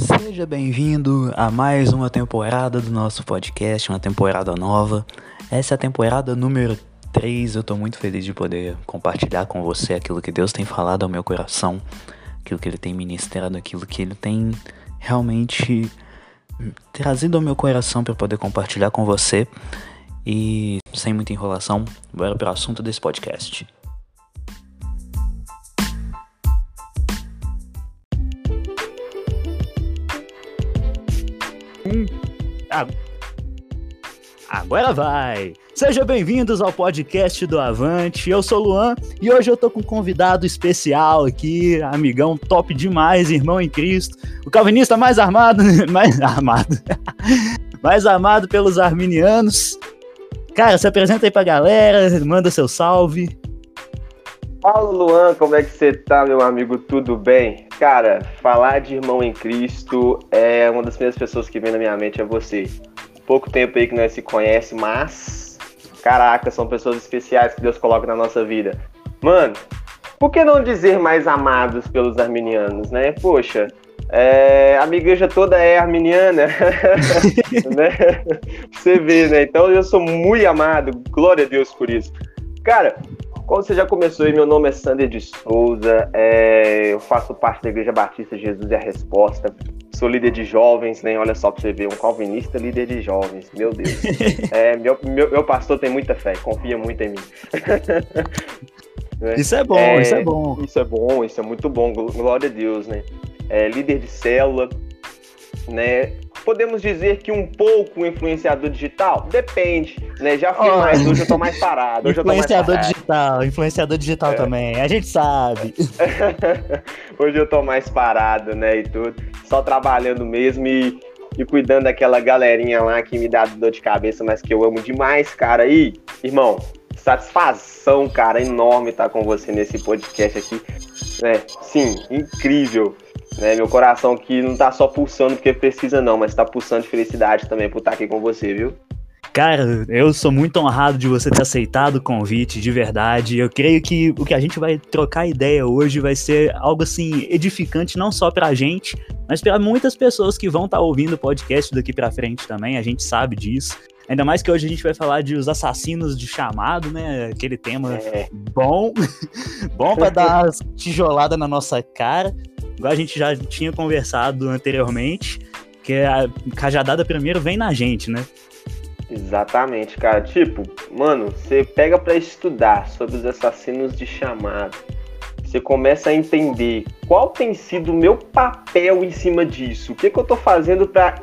Seja bem-vindo a mais uma temporada do nosso podcast, uma temporada nova. Essa é a temporada número 3. Eu tô muito feliz de poder compartilhar com você aquilo que Deus tem falado ao meu coração, aquilo que Ele tem ministrado, aquilo que Ele tem realmente trazido ao meu coração para poder compartilhar com você. E sem muita enrolação, bora para o assunto desse podcast. Agora vai! Sejam bem-vindos ao podcast do Avante. Eu sou o Luan e hoje eu tô com um convidado especial aqui, amigão top demais, irmão em Cristo, o calvinista mais armado, mais armado, mais amado pelos arminianos. Cara, se apresenta aí pra galera, manda seu salve. Fala Luan, como é que você tá, meu amigo? Tudo bem? Cara, falar de irmão em Cristo é uma das primeiras pessoas que vem na minha mente é você. Pouco tempo aí que nós se conhece, mas caraca, são pessoas especiais que Deus coloca na nossa vida. Mano, por que não dizer mais amados pelos arminianos, né? Poxa, é, a minha igreja toda é arminiana, né? Você vê, né? Então eu sou muito amado, glória a Deus por isso. Cara, como você já começou aí, meu nome é Sander de Souza, é, eu faço parte da Igreja Batista Jesus é a Resposta, sou líder de jovens, né? Olha só pra você ver, um calvinista líder de jovens, meu Deus. É, meu, meu, meu pastor tem muita fé, confia muito em mim. Isso é bom, é, isso é bom. Isso é bom, isso é muito bom, glória a Deus, né? É, líder de célula, né? Podemos dizer que um pouco influenciador digital? Depende, né? Já fui oh. mais, hoje eu tô mais parado. Influenciador parado. digital, influenciador digital é. também, a gente sabe. hoje eu tô mais parado, né, e tudo. Só trabalhando mesmo e, e cuidando daquela galerinha lá que me dá dor de cabeça, mas que eu amo demais, cara. E, irmão, satisfação, cara, enorme estar com você nesse podcast aqui. É, sim, incrível. Né? Meu coração que não tá só pulsando porque precisa, não, mas tá pulsando de felicidade também por estar aqui com você, viu? Cara, eu sou muito honrado de você ter aceitado o convite, de verdade. Eu creio que o que a gente vai trocar ideia hoje vai ser algo assim edificante não só pra gente, mas para muitas pessoas que vão estar tá ouvindo o podcast daqui para frente também, a gente sabe disso. Ainda mais que hoje a gente vai falar de os assassinos de chamado, né? Aquele tema é. bom, bom para dar tijolada na nossa cara igual a gente já tinha conversado anteriormente, que a cajadada primeiro vem na gente, né? Exatamente, cara. Tipo, mano, você pega para estudar sobre os assassinos de chamado. Você começa a entender qual tem sido o meu papel em cima disso. O que, que eu tô fazendo para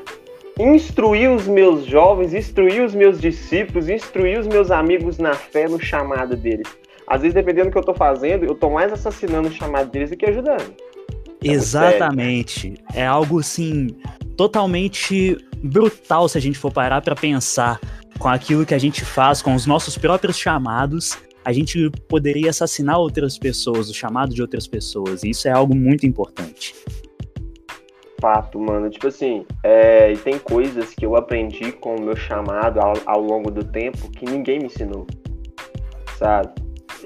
instruir os meus jovens, instruir os meus discípulos, instruir os meus amigos na fé no chamado deles. Às vezes, dependendo do que eu tô fazendo, eu tô mais assassinando o chamado deles do que ajudando. Exatamente. É algo assim totalmente brutal se a gente for parar para pensar com aquilo que a gente faz, com os nossos próprios chamados, a gente poderia assassinar outras pessoas, o chamado de outras pessoas. E isso é algo muito importante. Fato, mano. Tipo assim, é, tem coisas que eu aprendi com o meu chamado ao, ao longo do tempo que ninguém me ensinou. Sabe?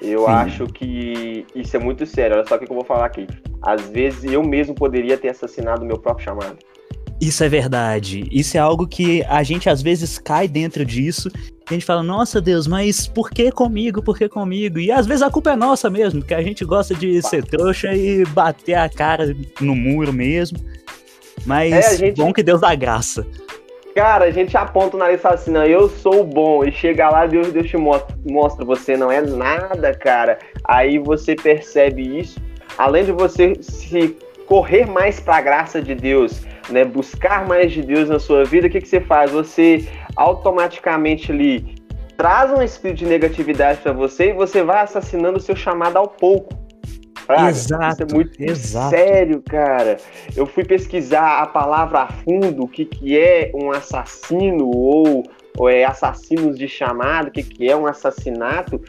Eu Sim. acho que isso é muito sério. Olha só o que eu vou falar aqui. Às vezes eu mesmo poderia ter assassinado o meu próprio chamado. Isso é verdade. Isso é algo que a gente às vezes cai dentro disso. A gente fala, nossa Deus, mas por que comigo? Por que comigo? E às vezes a culpa é nossa mesmo, porque a gente gosta de ser trouxa e bater a cara no muro mesmo. Mas é, gente... bom que Deus dá graça. Cara, a gente aponta o nariz e fala assim, não, eu sou bom. E chega lá, Deus, Deus te mostra, mostra, você não é nada, cara. Aí você percebe isso. Além de você se correr mais para a graça de Deus, né, buscar mais de Deus na sua vida, o que, que você faz? Você automaticamente ali traz um espírito de negatividade para você e você vai assassinando o seu chamado ao pouco. Praga. Exato. Isso é muito exato. sério, cara. Eu fui pesquisar a palavra a fundo, o que, que é um assassino ou, ou é assassinos de chamado, o que, que é um assassinato.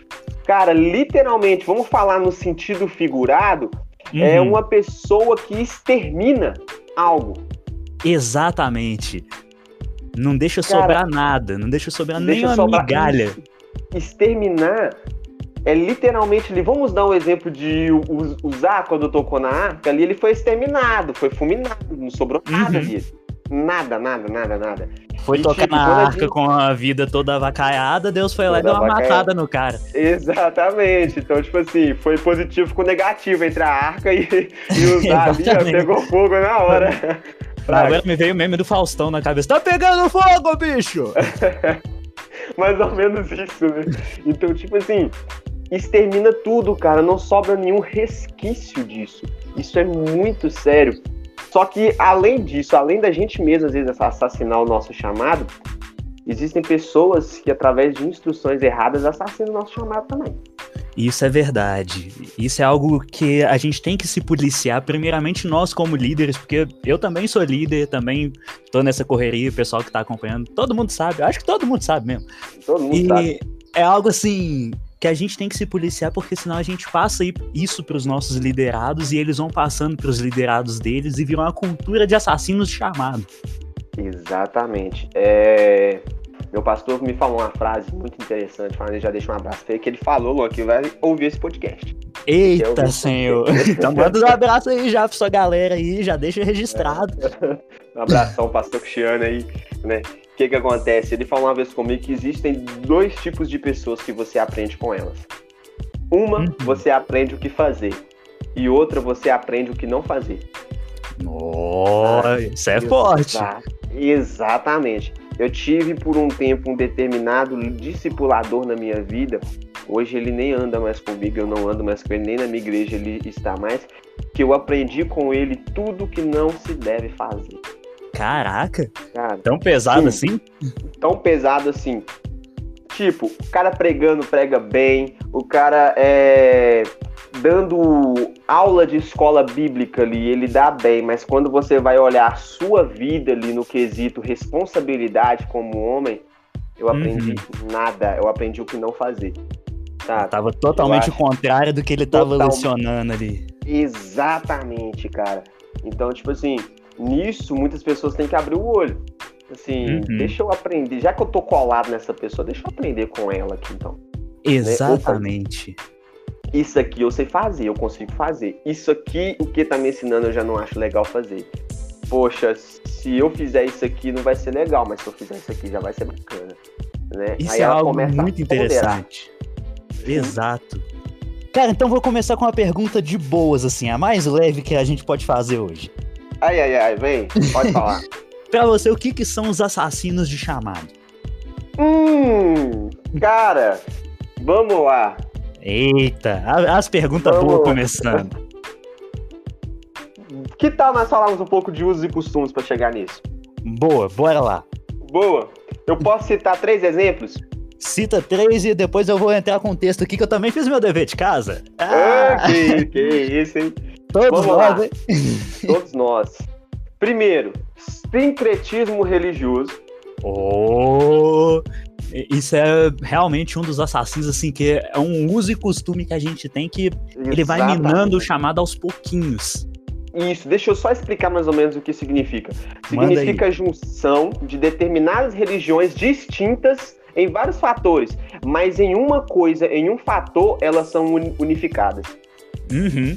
Cara, literalmente, vamos falar no sentido figurado, é uhum. é uma pessoa que extermina algo. Exatamente. Não deixa Cara, sobrar nada, não deixa sobrar nem uma sobrar migalha. Exterminar é literalmente ali. Vamos dar um exemplo de usar quando tocou na arca ali, ele foi exterminado, foi fulminado, não sobrou nada uhum. ali. Nada, nada, nada, nada. Foi e, tocar tipo, na arca gente... com a vida toda avacaiada, Deus foi lá e deu uma matada no cara. Exatamente. Então, tipo assim, foi positivo com negativo entre a arca e, e usar ali, ó, pegou fogo na hora. Agora me veio o meme do Faustão na cabeça. Tá pegando fogo, bicho! Mais ou menos isso, né? Então, tipo assim, extermina tudo, cara. Não sobra nenhum resquício disso. Isso é muito sério. Só que, além disso, além da gente mesmo, às vezes, assassinar o nosso chamado, existem pessoas que, através de instruções erradas, assassinam o nosso chamado também. Isso é verdade. Isso é algo que a gente tem que se policiar, primeiramente nós como líderes, porque eu também sou líder, também tô nessa correria, o pessoal que tá acompanhando, todo mundo sabe, acho que todo mundo sabe mesmo. Todo mundo e sabe. É algo assim que a gente tem que se policiar, porque senão a gente passa isso para os nossos liderados e eles vão passando para os liderados deles e viram uma cultura de assassinos chamado. Exatamente. É... Meu pastor me falou uma frase muito interessante, falando, já deixa um abraço ele, que ele falou, Luan, que vai ouvir esse podcast. Eita, senhor! então manda um abraço aí já pra sua galera aí, já deixa registrado. Um abração, pastor Cristiano aí, né? O que que acontece? Ele falou uma vez comigo que existem dois tipos de pessoas que você aprende com elas. Uma, uhum. você aprende o que fazer. E outra, você aprende o que não fazer. Nossa, ah, isso é forte. Exatamente. Eu tive por um tempo um determinado discipulador na minha vida. Hoje ele nem anda mais comigo, eu não ando mais com ele, nem na minha igreja ele está mais. Que eu aprendi com ele tudo que não se deve fazer. Caraca! Cara, tão pesado sim, assim? Tão pesado assim. Tipo, o cara pregando prega bem, o cara é dando aula de escola bíblica ali, ele dá bem, mas quando você vai olhar a sua vida ali no quesito responsabilidade como homem, eu aprendi uhum. nada, eu aprendi o que não fazer. Tá? Tava totalmente o contrário do que ele tava Total... lecionando ali. Exatamente, cara. Então, tipo assim, nisso muitas pessoas têm que abrir o olho. Assim, uhum. deixa eu aprender. Já que eu tô colado nessa pessoa, deixa eu aprender com ela aqui, então. Né? Exatamente. Né? Isso aqui eu sei fazer, eu consigo fazer. Isso aqui, o que tá me ensinando, eu já não acho legal fazer. Poxa, se eu fizer isso aqui, não vai ser legal, mas se eu fizer isso aqui, já vai ser bacana. Né? Isso Aí é algo muito interessante. Exato. Cara, então vou começar com uma pergunta de boas, assim, a mais leve que a gente pode fazer hoje. Ai, ai, ai, vem, pode falar. pra você, o que, que são os assassinos de chamado? Hum, cara, vamos lá. Eita, as perguntas boas começando. Que tal nós falarmos um pouco de usos e costumes para chegar nisso? Boa, bora lá. Boa. Eu posso citar três exemplos? Cita três e depois eu vou entrar com o texto aqui que eu também fiz meu dever de casa. Ah, ah que, que isso, hein? Todos Vamos nós, lá. hein? Todos nós. Primeiro, sincretismo religioso. Oh, isso é realmente um dos assassinos, assim, que é um uso e costume que a gente tem que Exatamente. ele vai minando o chamado aos pouquinhos. Isso, deixa eu só explicar mais ou menos o que significa. Significa a junção de determinadas religiões distintas em vários fatores, mas em uma coisa, em um fator, elas são unificadas. Uhum.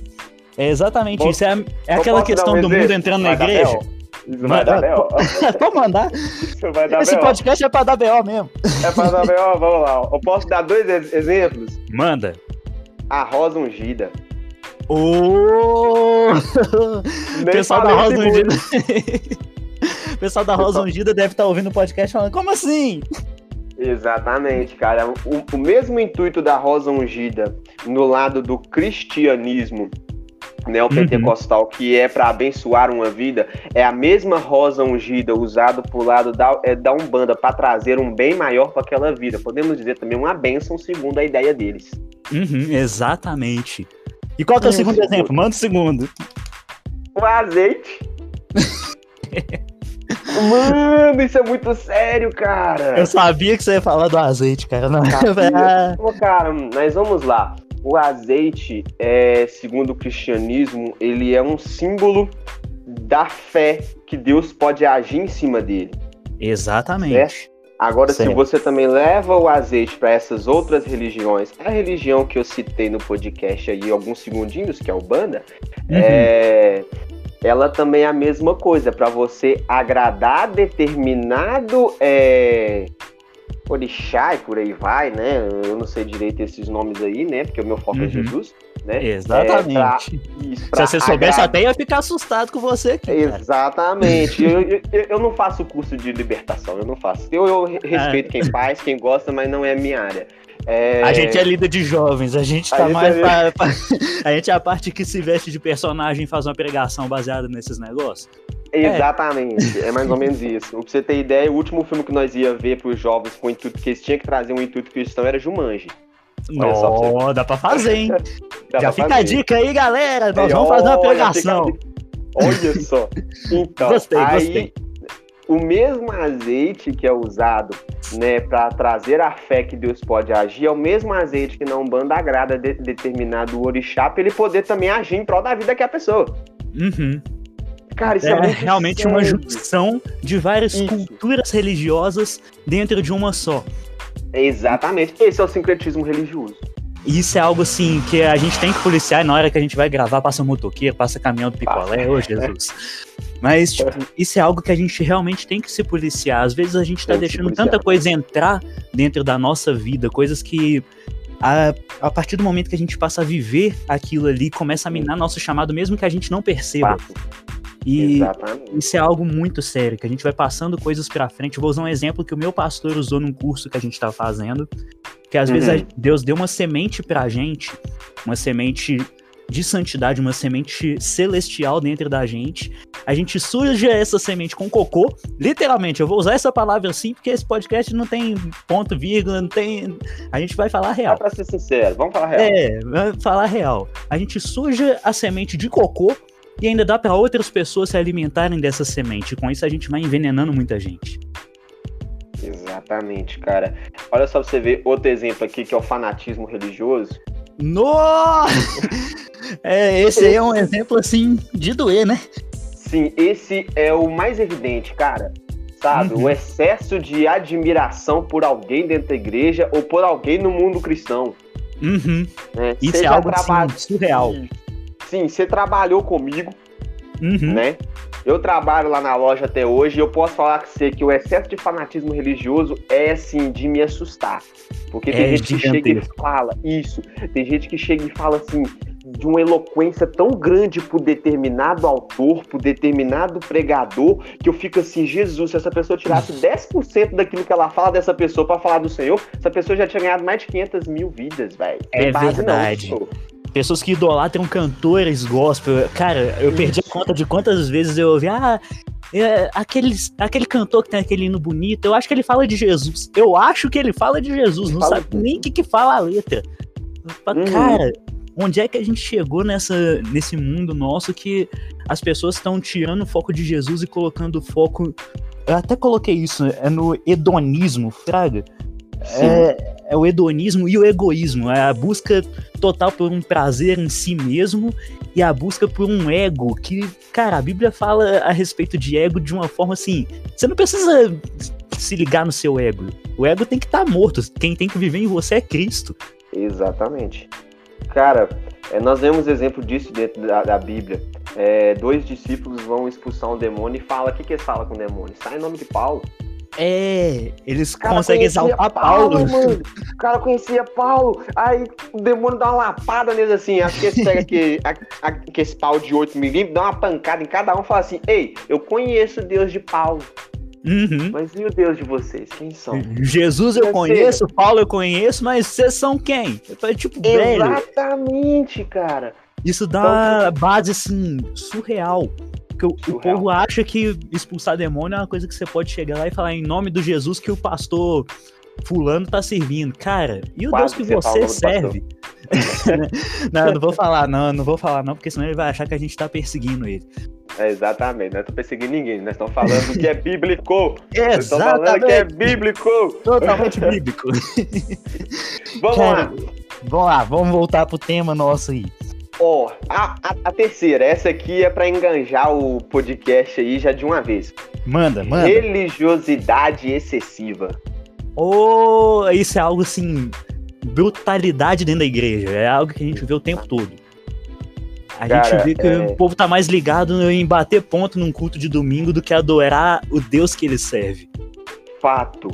É exatamente posso, isso. É, é aquela questão um do mundo entrando na igreja. Isso vai dar B.O. Pode mandar. Isso vai dar Esse podcast é pra dar B.O. mesmo. É pra dar B.O., vamos lá. Eu posso dar dois exemplos? Manda. A rosa ungida. O pessoal da Rosa Ungida. pessoal da Rosa Ungida deve estar tá ouvindo o podcast falando: como assim? Exatamente, cara. O, o mesmo intuito da rosa ungida no lado do cristianismo neopentecostal, uhum. que é para abençoar uma vida, é a mesma rosa ungida usada por lado da, é, da Umbanda para trazer um bem maior para aquela vida. Podemos dizer também uma bênção segundo a ideia deles. Uhum, exatamente. E qual que é o segundo exemplo? Manda o segundo. O azeite. Mano, isso é muito sério, cara. Eu sabia que você ia falar do azeite, cara. Não. cara, mas vamos lá. O azeite, é, segundo o cristianismo, ele é um símbolo da fé que Deus pode agir em cima dele. Exatamente. Agora, Certo. se você também leva o azeite para essas outras religiões, a religião que eu citei no podcast aí, alguns segundinhos, que é o Banda, Uhum. é, ela também é a mesma coisa, para você agradar determinado é, orixá e por aí vai, né? Eu não sei direito esses nomes aí, né? Porque o meu foco é Uhum. Jesus, né? Exatamente. É, pra- isso, pra Se você soubesse, até ia ficar assustado com você aqui. Exatamente. eu, eu, eu não faço curso de libertação, eu não faço. Eu, eu respeito quem faz, quem gosta, mas não é minha área. É, A gente é líder de jovens, a gente A tá gente mais é pra, pra- A gente é a parte que se veste de personagem e faz uma pregação baseada nesses negócios. Exatamente, é. mais ou menos isso. Pra você ter ideia, o último filme que nós ia ver pros jovens com o intuito que eles tinham que trazer um intuito cristão era Jumanji. Olha pra Nó, dá pra fazer, hein? Já pra fica a fazer. dica aí, galera. Nós Aí, vamos fazer uma olha, pregação. fica a dica. Olha só. Então, Gostei, aí, gostei. o mesmo azeite que é usado né, para trazer a fé que Deus pode agir, é o mesmo azeite que na Umbanda agrada de, determinado orixá para ele poder também agir em prol da vida que é a pessoa. Uhum. Cara, isso é, É realmente uma sério. junção de várias Isso. culturas religiosas dentro de uma só. Exatamente. Esse é o sincretismo religioso. Isso é algo assim que a gente tem que policiar e na hora que a gente vai gravar, passa motoqueiro, passa caminhão do picolé, ô Jesus. Mas, tipo, isso é algo que a gente realmente tem que se policiar. Às vezes a gente tá Tem deixando tanta coisa entrar dentro da nossa vida, coisas que. A, a partir do momento que a gente passa a viver aquilo ali, começa a minar nosso chamado, mesmo que a gente não perceba. E Exatamente. isso é algo muito sério, que a gente vai passando coisas pra frente. Eu vou usar um exemplo que o meu pastor usou num curso que a gente tá fazendo, que às vezes Uhum. a- Deus deu uma semente pra gente, uma semente de santidade, uma semente celestial dentro da gente. A gente suja essa semente com cocô, literalmente. Eu vou usar essa palavra assim porque esse podcast não tem ponto, vírgula, não tem. A gente vai falar real. Pra ser sincero, vamos falar real. É, falar real. A gente suja a semente de cocô e ainda dá pra outras pessoas se alimentarem dessa semente. Com isso a gente vai envenenando muita gente. Exatamente, cara. Olha só pra você ver outro exemplo aqui, que é o fanatismo religioso. Nossa! É, esse aí é um exemplo assim de doer, né? Sim, esse é o mais evidente, cara. Sabe? Uhum. O excesso de admiração por alguém dentro da igreja ou por alguém no mundo cristão. Uhum. Né? Isso é algo assim, surreal. Sim, você trabalhou comigo, Uhum. né? Eu trabalho lá na loja até hoje e eu posso falar com você que o excesso de fanatismo religioso é, assim, de me assustar. Porque tem É gente que chega e gigantesco. fala isso, tem gente que chega e fala assim, de uma eloquência tão grande por determinado autor, por determinado pregador, que eu fico assim, Jesus, se essa pessoa tirasse 10% daquilo que ela fala dessa pessoa pra falar do Senhor, essa pessoa já tinha ganhado mais de 500 mil vidas, velho. É Tem base não, verdade. senhor. Pessoas que idolatram cantores gospel. Cara, eu perdi a conta de quantas vezes eu ouvi. Ah, é, aqueles, aquele cantor que tem aquele hino bonito, eu acho que ele fala de Jesus. Eu acho que ele fala de Jesus, não Fala sabe nem o que, que fala a letra. Falo, Uhum. Cara, onde é que a gente chegou nessa, nesse mundo nosso que as pessoas estão tirando o foco de Jesus e colocando o foco. Eu até coloquei isso, é no hedonismo, Fraga. É, é o hedonismo e o egoísmo. É a busca total por um prazer em si mesmo e a busca por um ego que, cara, a Bíblia fala a respeito de ego de uma forma assim. Você não precisa se ligar no seu ego. O ego tem que estar morto. Quem tem que viver em você é Cristo. Exatamente. Cara, é, nós vemos exemplo disso dentro da, da Bíblia. É, dois discípulos vão expulsar um demônio e fala, o que, que eles falam com o demônio? Sai em nome de Paulo. É, eles cara conseguem exaltar Paulo. mano. O cara conhecia Paulo. Aí o demônio dá uma lapada neles assim. Acho que esse pega aqui, a, a, que esse pau de 8 milímetros, dá uma pancada em cada um e fala assim: Ei, eu conheço o Deus de Paulo, Uhum. mas e o Deus de vocês? Quem são? Jesus eu conheço, Paulo eu conheço, mas vocês são quem? Eu falei, tipo, velho, Exatamente, cara. isso dá base assim, surreal. Porque o, o povo acha que expulsar demônio é uma coisa que você pode chegar lá e falar em nome do Jesus que o pastor fulano tá servindo. Cara, e o Quase Deus que você serve? não, não vou falar, não, não vou falar não, porque senão ele vai achar que a gente tá perseguindo ele. É, exatamente, não tô perseguindo ninguém, nós estamos falando do que é bíblico. Nós estamos falando que é bíblico. totalmente bíblico. Vamos Cara, lá. Vamos lá, vamos voltar pro tema nosso aí. Ó, a, a, a terceira, essa aqui é pra enganjar o podcast aí já de uma vez. Manda, manda. Religiosidade excessiva. ou isso é algo assim, brutalidade dentro da igreja. É algo que a gente vê o tempo todo. A Cara, gente vê que é... o povo tá mais ligado em bater ponto num culto de domingo do que adorar o Deus que ele serve. Fato.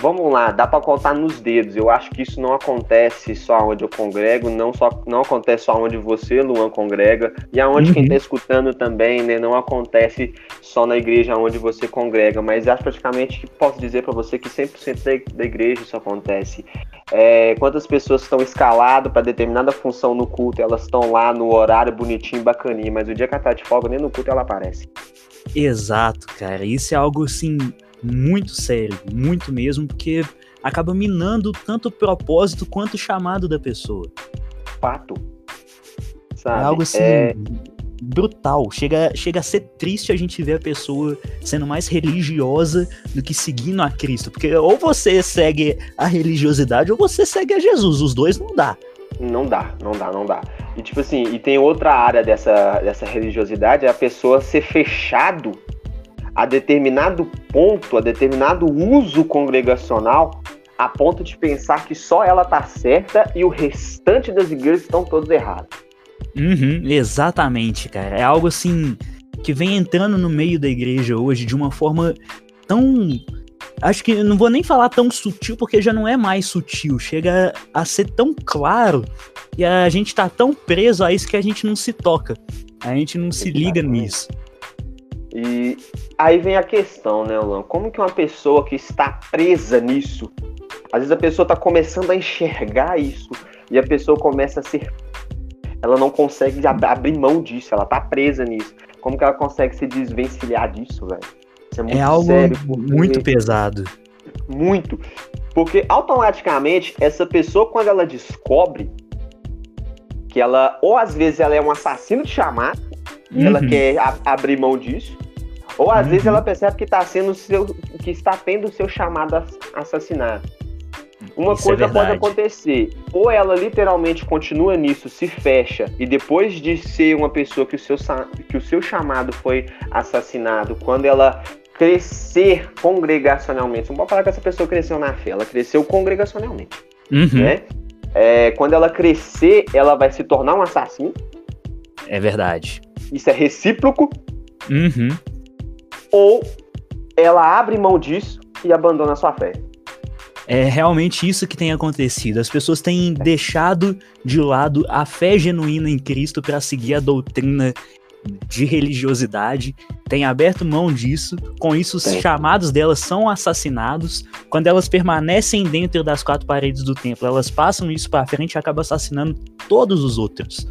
Vamos lá, dá para contar nos dedos. Eu acho que isso não acontece só onde eu congrego, não só não acontece só onde você, Luan, congrega, e aonde uhum. quem está escutando também, né? Não acontece só na igreja onde você congrega, mas acho praticamente que posso dizer para você que 100% da, da igreja isso acontece. É, quantas pessoas estão escaladas para determinada função no culto, elas estão lá no horário bonitinho, bacaninho, mas o dia que ela tá de folga, nem no culto ela aparece. Exato, cara. Isso é algo assim muito sério, muito mesmo, porque acaba minando tanto o propósito quanto o chamado da pessoa. Fato. Sabe? É algo assim é... brutal. Chega, chega a ser triste a gente ver a pessoa sendo mais religiosa do que seguindo a Cristo. Porque ou você segue a religiosidade ou você segue a Jesus. Os dois não dá. Não dá, não dá, não dá. E tipo assim, e tem outra área dessa, dessa religiosidade, é a pessoa ser fechado a determinado ponto, a determinado uso congregacional, a ponto de pensar que só ela tá certa e o restante das igrejas estão todos errados. Uhum, exatamente, cara. É algo assim que vem entrando no meio da igreja hoje de uma forma tão. Acho que não vou nem falar tão sutil, porque já não é mais sutil. Chega a ser tão claro e a gente tá tão preso a isso que a gente não se toca. A gente não se liga nisso. E aí vem a questão, né, Luan? Como que uma pessoa que está presa nisso, às vezes a pessoa está começando a enxergar isso e a pessoa começa a ser. Ela não consegue abrir mão disso, ela está presa nisso. Como que ela consegue se desvencilhar disso, velho? Isso é, muito é algo sério, muito pesado. Muito. Porque automaticamente essa pessoa, quando ela descobre que ela, ou às vezes ela é um assassino de chamado, uhum. ela quer abrir mão disso, ou às uhum. vezes ela percebe que está sendo seu, que está tendo o seu chamado assassinado. Uma Isso é coisa é pode acontecer, ou ela literalmente continua nisso, se fecha, e depois de ser uma pessoa que o seu, que o seu chamado foi assassinado, quando ela crescer congregacionalmente, não pode falar que essa pessoa cresceu na fé, ela cresceu congregacionalmente. Uhum. Né? É, quando ela crescer, ela vai se tornar um assassino. É verdade. Isso é recíproco. Uhum. Ou ela abre mão disso e abandona sua fé. É realmente isso que tem acontecido. As pessoas têm deixado de lado a fé genuína em Cristo para seguir a doutrina de religiosidade, têm aberto mão disso. Com isso, os Sim. chamados delas são assassinados. Quando elas permanecem dentro das quatro paredes do templo, elas passam isso para frente e acabam assassinando todos os outros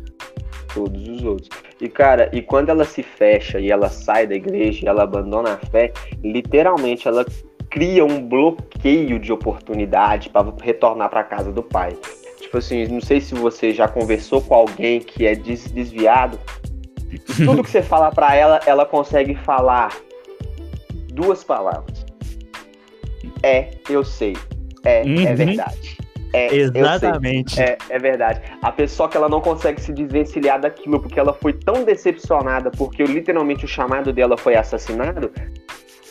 todos os outros. E cara, e quando ela se fecha e ela sai da igreja e ela abandona a fé, literalmente ela cria um bloqueio de oportunidade para retornar para casa do pai. Tipo assim, não sei se você já conversou com alguém que é desviado. Tudo que você fala para ela, ela consegue falar duas palavras. É, eu sei. É, é uhum. é verdade. É, Exatamente. É, é verdade. A pessoa que ela não consegue se desvencilhar daquilo porque ela foi tão decepcionada porque literalmente o chamado dela foi assassinado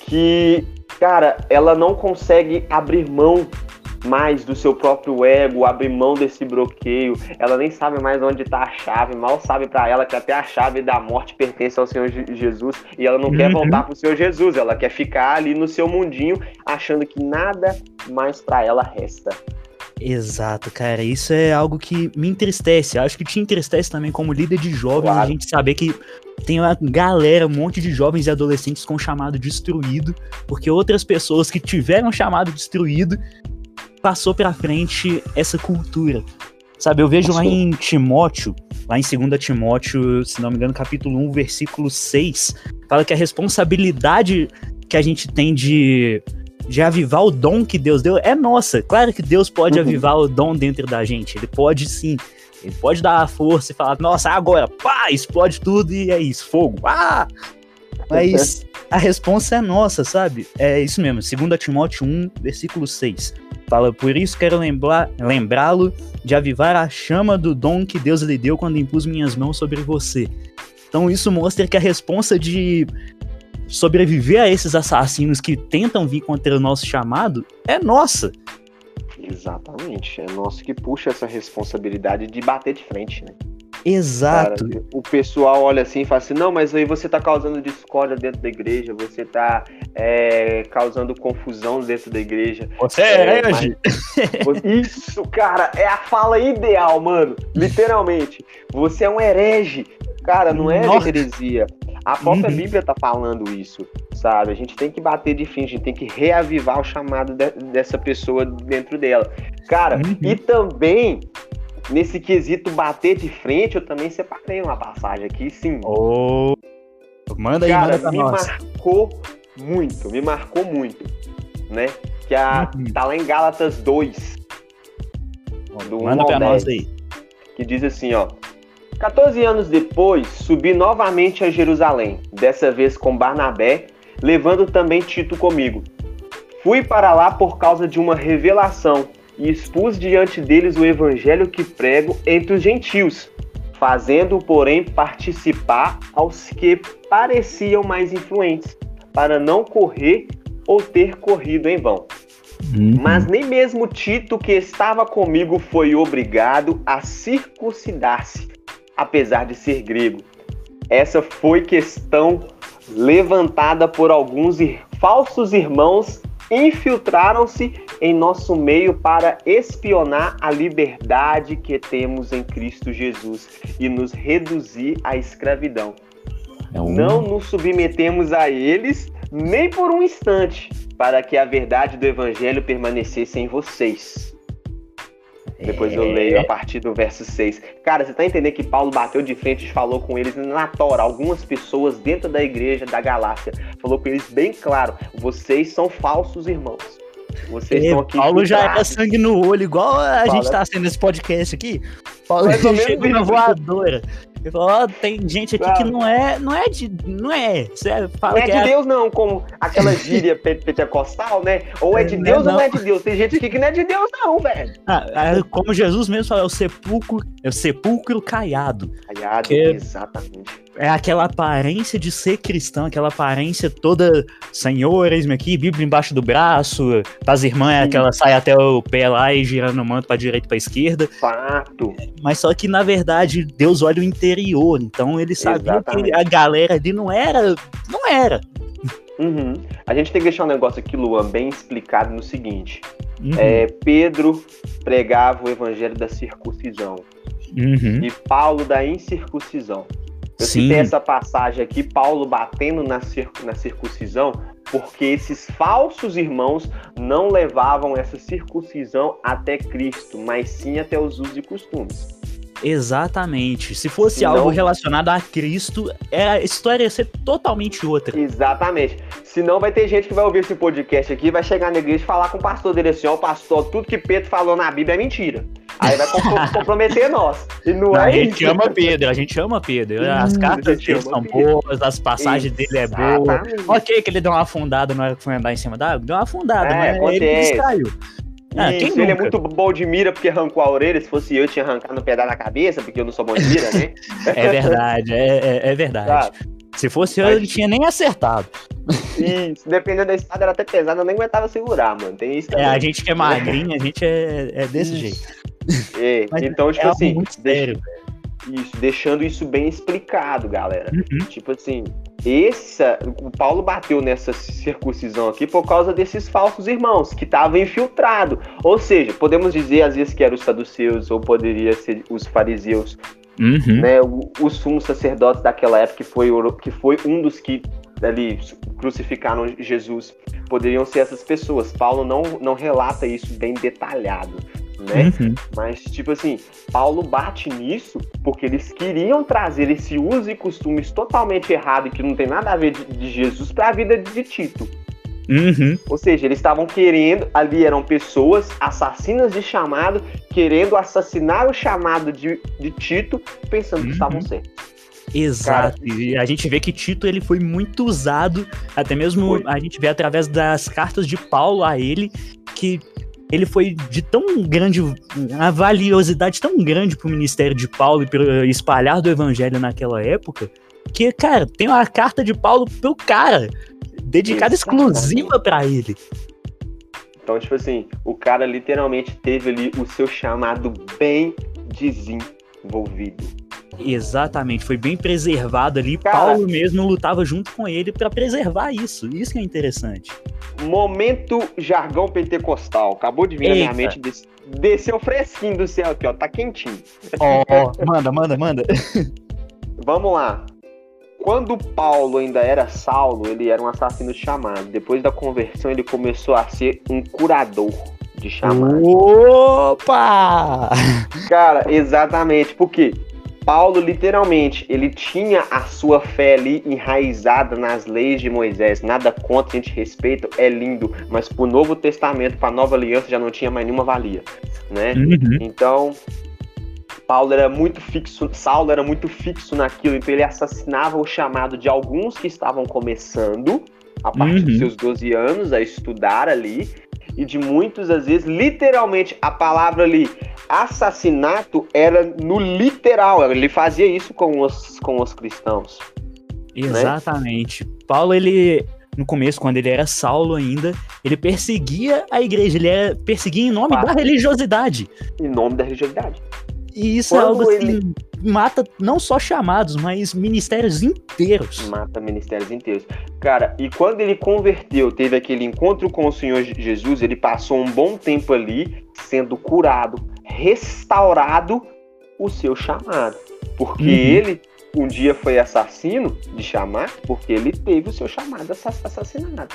que, cara, ela não consegue abrir mão mais do seu próprio ego, abrir mão desse bloqueio. Ela nem sabe mais onde está a chave, mal sabe para ela que até a chave da morte pertence ao Senhor Jesus e ela não uhum. quer voltar para o Senhor Jesus, ela quer ficar ali no seu mundinho achando que nada mais para ela resta. Exato, cara. Isso é algo que me entristece. Acho que te entristece também como líder de jovens claro. a gente saber que tem uma galera, um monte de jovens e adolescentes com chamado destruído, porque outras pessoas que tiveram chamado destruído passou para frente essa cultura. Sabe, eu vejo lá em Timóteo, lá em 2 Timóteo, se não me engano, capítulo 1, versículo 6, fala que a responsabilidade que a gente tem de de avivar o dom que Deus deu é nossa. Claro que Deus pode uhum. avivar o dom dentro da gente. Ele pode sim. Ele pode dar a força e falar, nossa, agora, pá, explode tudo e é isso, fogo. Ah! Mas a resposta é nossa, sabe? É isso mesmo, 2 Timóteo 1, versículo 6. Fala, por isso quero lembrá-lo de avivar a chama do dom que Deus lhe deu quando impus minhas mãos sobre você. Então isso mostra que a resposta de sobreviver a esses assassinos que tentam vir contra o nosso chamado é nossa. Exatamente. É nosso que puxa essa responsabilidade de bater de frente, né? Exato. Cara, o pessoal olha assim e fala assim: não, mas aí você tá causando discórdia dentro da igreja, você tá é, causando confusão dentro da igreja. Você é herege. Mas... Isso, cara, é a fala ideal, mano. Literalmente. Você é um herege. Cara, não é Nossa. heresia. A própria uhum. Bíblia tá falando isso, sabe? A gente tem que bater de frente, a gente tem que reavivar o chamado de, dessa pessoa dentro dela. Cara, uhum. e também nesse quesito bater de frente, eu também separei uma passagem aqui, sim. Oh. Manda aí, Cara, manda me nós. marcou muito, me marcou muito, né? Que a, uhum. tá lá em Gálatas 2. Do manda pra nós aí. Que diz assim, ó. 14 anos depois, subi novamente a Jerusalém, dessa vez com Barnabé, levando também Tito comigo. Fui para lá por causa de uma revelação e expus diante deles o evangelho que prego entre os gentios, fazendo, porém, participar aos que pareciam mais influentes, para não correr ou ter corrido em vão. Uhum. Mas nem mesmo Tito, que estava comigo, foi obrigado a circuncidar-se, apesar de ser grego. Essa foi questão levantada por alguns falsos irmãos infiltraram-se em nosso meio para espionar a liberdade que temos em Cristo Jesus e nos reduzir à escravidão. É um... Não nos submetemos a eles nem por um instante, para que a verdade do evangelho permanecesse em vocês. Depois eu leio a partir do verso 6. Cara, você tá entendendo que Paulo bateu de frente e falou com eles na Tora, algumas pessoas dentro da igreja da Galácia. Falou com eles bem claro: vocês são falsos irmãos. Vocês estão aqui. Paulo já é sangue no olho, igual a gente tá sendo esse podcast aqui. Paulo na voadora. Ele falou, ó, oh, tem gente aqui que não é, não é de, não é, você fala não é de é... Deus não, como aquela gíria pentecostal, né? Ou é de Deus não, ou não é de Deus. Tem gente aqui que não é de Deus não, velho. Ah, é como Jesus mesmo falou, é o sepulcro, é o sepulcro caiado. Caiado, exatamente é aquela aparência de ser cristão, aquela aparência toda, senhor, eis-me aqui, Bíblia embaixo do braço, as irmãs é aquela sai até o pé lá e girando o manto para direita e para esquerda. Fato. Mas só que na verdade Deus olha o interior, então ele sabia Exatamente. que a galera ali não era, não era. Uhum. A gente tem que deixar um negócio aqui, Luan, bem explicado no seguinte. Uhum. É, Pedro pregava o evangelho da circuncisão uhum. e Paulo da incircuncisão. Eu Sim. citei essa passagem aqui, Paulo batendo na, na circuncisão, porque esses falsos irmãos não levavam essa circuncisão até Cristo, mas sim até os usos e costumes. Exatamente. Se fosse algo relacionado a Cristo, é, a história ia ser totalmente outra. Exatamente. Senão vai ter gente que vai ouvir esse podcast aqui, vai chegar na igreja e falar com o pastor dele assim, ó, oh, pastor, tudo que Pedro falou na Bíblia é mentira. Aí vai comprometer nós. E não, não é a gente isso. ama Pedro, a gente ama Pedro. As cartas dele são Pedro. boas, as passagens isso, dele é boa. Ok, que ele deu uma afundada, não é que foi andar em cima da água? Deu uma afundada, é, mas ele distraiu. Ah, Isso, ele é muito bom de mira porque arrancou a orelha. Se fosse eu, eu tinha arrancado no pedaço da cabeça, porque eu não sou bom de mira, né? é verdade, é, é, é verdade. Se fosse eu, ele tinha nem acertado. Isso, dependendo da espada, era até pesada, eu nem aguentava segurar, mano. Tem isso também. É, a gente que é magrinho, a gente é, é desse isso. jeito. É, então, tipo é assim. Sério, isso, deixando isso bem explicado, galera. Uhum. Tipo assim, essa, o Paulo bateu nessa circuncisão aqui por causa desses falsos irmãos que estavam infiltrados. Ou seja, podemos dizer às vezes que eram os saduceus ou poderia ser os fariseus, uhum. né? Os sumos sacerdotes daquela época que foi, que foi um dos que ali crucificaram Jesus. Poderiam ser essas pessoas. Paulo não, não relata isso bem detalhado né? Uhum. Mas, tipo assim, Paulo bate nisso porque eles queriam trazer esse uso e costumes totalmente errado e que não tem nada a ver de, de Jesus para a vida de Tito. Uhum. Ou seja, eles estavam querendo, ali eram pessoas assassinas de chamado, querendo assassinar o chamado de, de Tito, pensando uhum. que estavam certos. Exato. Cara, e a gente vê que Tito ele foi muito usado, até mesmo foi. a gente vê através das cartas de Paulo a ele, que ele foi de tão grande, a valiosidade tão grande pro ministério de Paulo e para espalhar do evangelho naquela época, que, cara, tem uma carta de Paulo pro cara, dedicada exclusiva para ele. Então, tipo assim, o cara literalmente teve ali o seu chamado bem desenvolvido. Exatamente, foi bem preservado ali. Cara, Paulo mesmo lutava junto com ele para preservar isso. Isso que é interessante. Momento jargão pentecostal. Acabou de vir Eita. na minha mente. Des desceu fresquinho do céu aqui, ó. Tá quentinho. Ó, oh, manda, manda, manda. Vamos lá. Quando Paulo ainda era Saulo, ele era um assassino chamado. Depois da conversão, ele começou a ser um curador de chamados. Opa! Cara, exatamente. Por quê? Paulo, literalmente, ele tinha a sua fé ali enraizada nas leis de Moisés. Nada contra, a gente respeita, é lindo. Mas pro Novo Testamento, pra Nova Aliança, já não tinha mais nenhuma valia, né? Uhum. Então, Paulo era muito fixo, Saulo era muito fixo naquilo, então ele assassinava o chamado de alguns que estavam começando, a partir uhum. dos seus 12 anos, a estudar ali, e de muitos, às vezes, literalmente, a palavra ali, assassinato, era no literal, ele fazia isso com os, com os cristãos. Né? Exatamente. Né? Paulo, ele, no começo, quando ele era Saulo ainda, ele perseguia a igreja, ele era, perseguia em nome da religiosidade. Em nome da religiosidade. E isso Quando é algo ele... mata não só chamados, mas ministérios inteiros. Mata ministérios inteiros. Cara, e quando ele converteu, teve aquele encontro com o Senhor Jesus, ele passou um bom tempo ali sendo curado, restaurado o seu chamado. Porque uhum. ele um dia foi assassino de chamar, porque ele teve o seu chamado assassinado.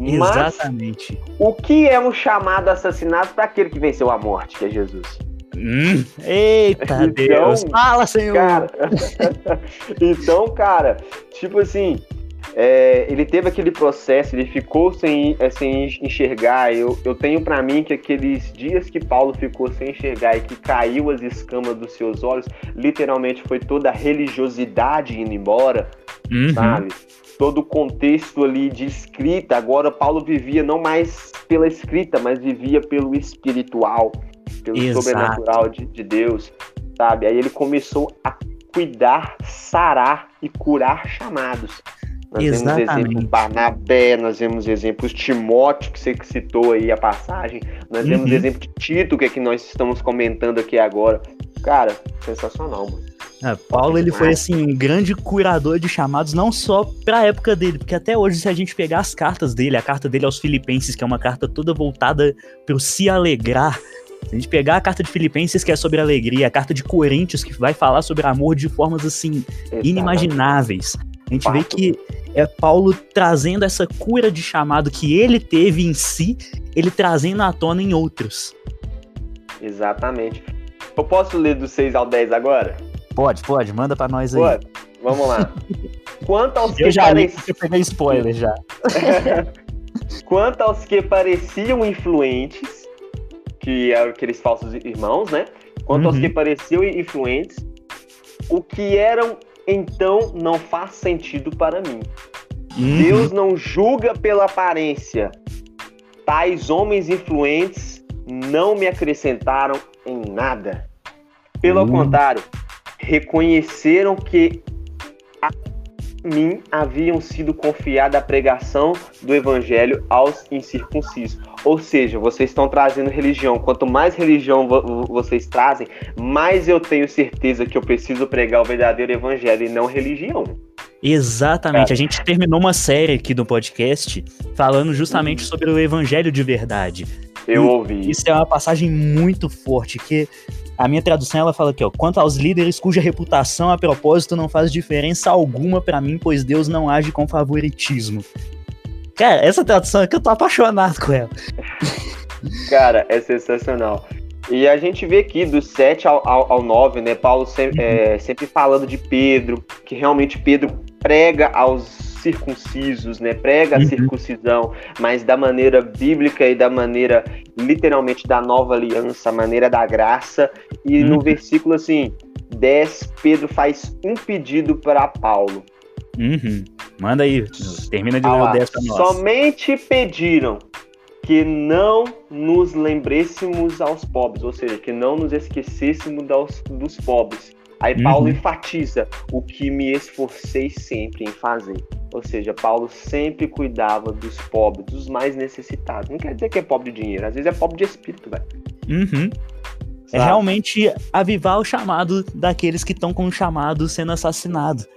Exatamente. Mas, o que é um chamado assassinado para aquele que venceu a morte, que é Jesus? Hum, eita então, Deus, fala, Senhor. Cara, então, cara, tipo assim, é, ele teve aquele processo, ele ficou sem, é, sem enxergar. Eu, eu tenho para mim que aqueles dias que Paulo ficou sem enxergar e que caiu as escamas dos seus olhos, literalmente foi toda a religiosidade indo embora, uhum. sabe? Todo o contexto ali de escrita. Agora, Paulo vivia não mais pela escrita, mas vivia pelo espiritual pelo Exato. sobrenatural de, de Deus, sabe? Aí ele começou a cuidar, sarar e curar chamados. Nós Exatamente. vemos exemplo Barnabé, nós vemos exemplos Timóteo, que você citou aí a passagem, nós uhum. vemos exemplo de Tito, que é que nós estamos comentando aqui agora. Cara, sensacional, mano. É, Paulo ele foi assim um grande curador de chamados não só para a época dele, porque até hoje se a gente pegar as cartas dele, a carta dele aos Filipenses, que é uma carta toda voltada para se alegrar, se a gente pegar a carta de Filipenses, que é sobre alegria, a carta de Coríntios, que vai falar sobre amor de formas assim, inimagináveis. A gente vê que é Paulo trazendo essa cura de chamado que ele teve em si, ele trazendo à tona em outros. Exatamente. Eu posso ler do 6 ao 10 agora? Pode, pode, manda para nós aí. Pode. Vamos lá. Quanto aos eu que já pareciam. Eu peguei spoiler já. Quanto aos que pareciam influentes, que eram aqueles falsos irmãos, né? Quanto uhum. aos que pareciam influentes, o que eram então não faz sentido para mim. Uhum. Deus não julga pela aparência. Tais homens influentes não me acrescentaram em nada. Pelo uhum. contrário, reconheceram que a mim haviam sido confiada a pregação do evangelho aos incircuncisos. Ou seja, vocês estão trazendo religião. Quanto mais religião vocês trazem, mais eu tenho certeza que eu preciso pregar o verdadeiro evangelho e não religião. Exatamente. A gente terminou uma série aqui do podcast falando justamente uhum. sobre o evangelho de verdade. Eu e ouvi. Isso é uma passagem muito forte, que a minha tradução ela fala aqui, ó, quanto aos líderes cuja reputação a propósito não faz diferença alguma para mim, pois Deus não age com favoritismo. Cara, essa tradução aqui eu tô apaixonado com ela. Cara, é sensacional. E a gente vê aqui do 7 ao, ao, ao 9, né? Paulo sempre, uhum. é, sempre falando de Pedro, que realmente Pedro prega aos circuncisos, né? Prega a uhum. circuncisão, mas da maneira bíblica e da maneira literalmente da nova aliança, a maneira da graça. E uhum. no versículo assim, 10, Pedro faz um pedido para Paulo. Uhum. Manda aí, termina de ler o 10 para nós. Somente pediram que não nos lembréssemos aos pobres, ou seja, que não nos esquecêssemos dos, dos pobres. Aí Paulo uhum. enfatiza o que me esforcei sempre em fazer. Ou seja, Paulo sempre cuidava dos pobres, dos mais necessitados. Não quer dizer que é pobre de dinheiro, às vezes é pobre de espírito, velho. Uhum. É realmente avivar o chamado daqueles que estão com o chamado sendo assassinados.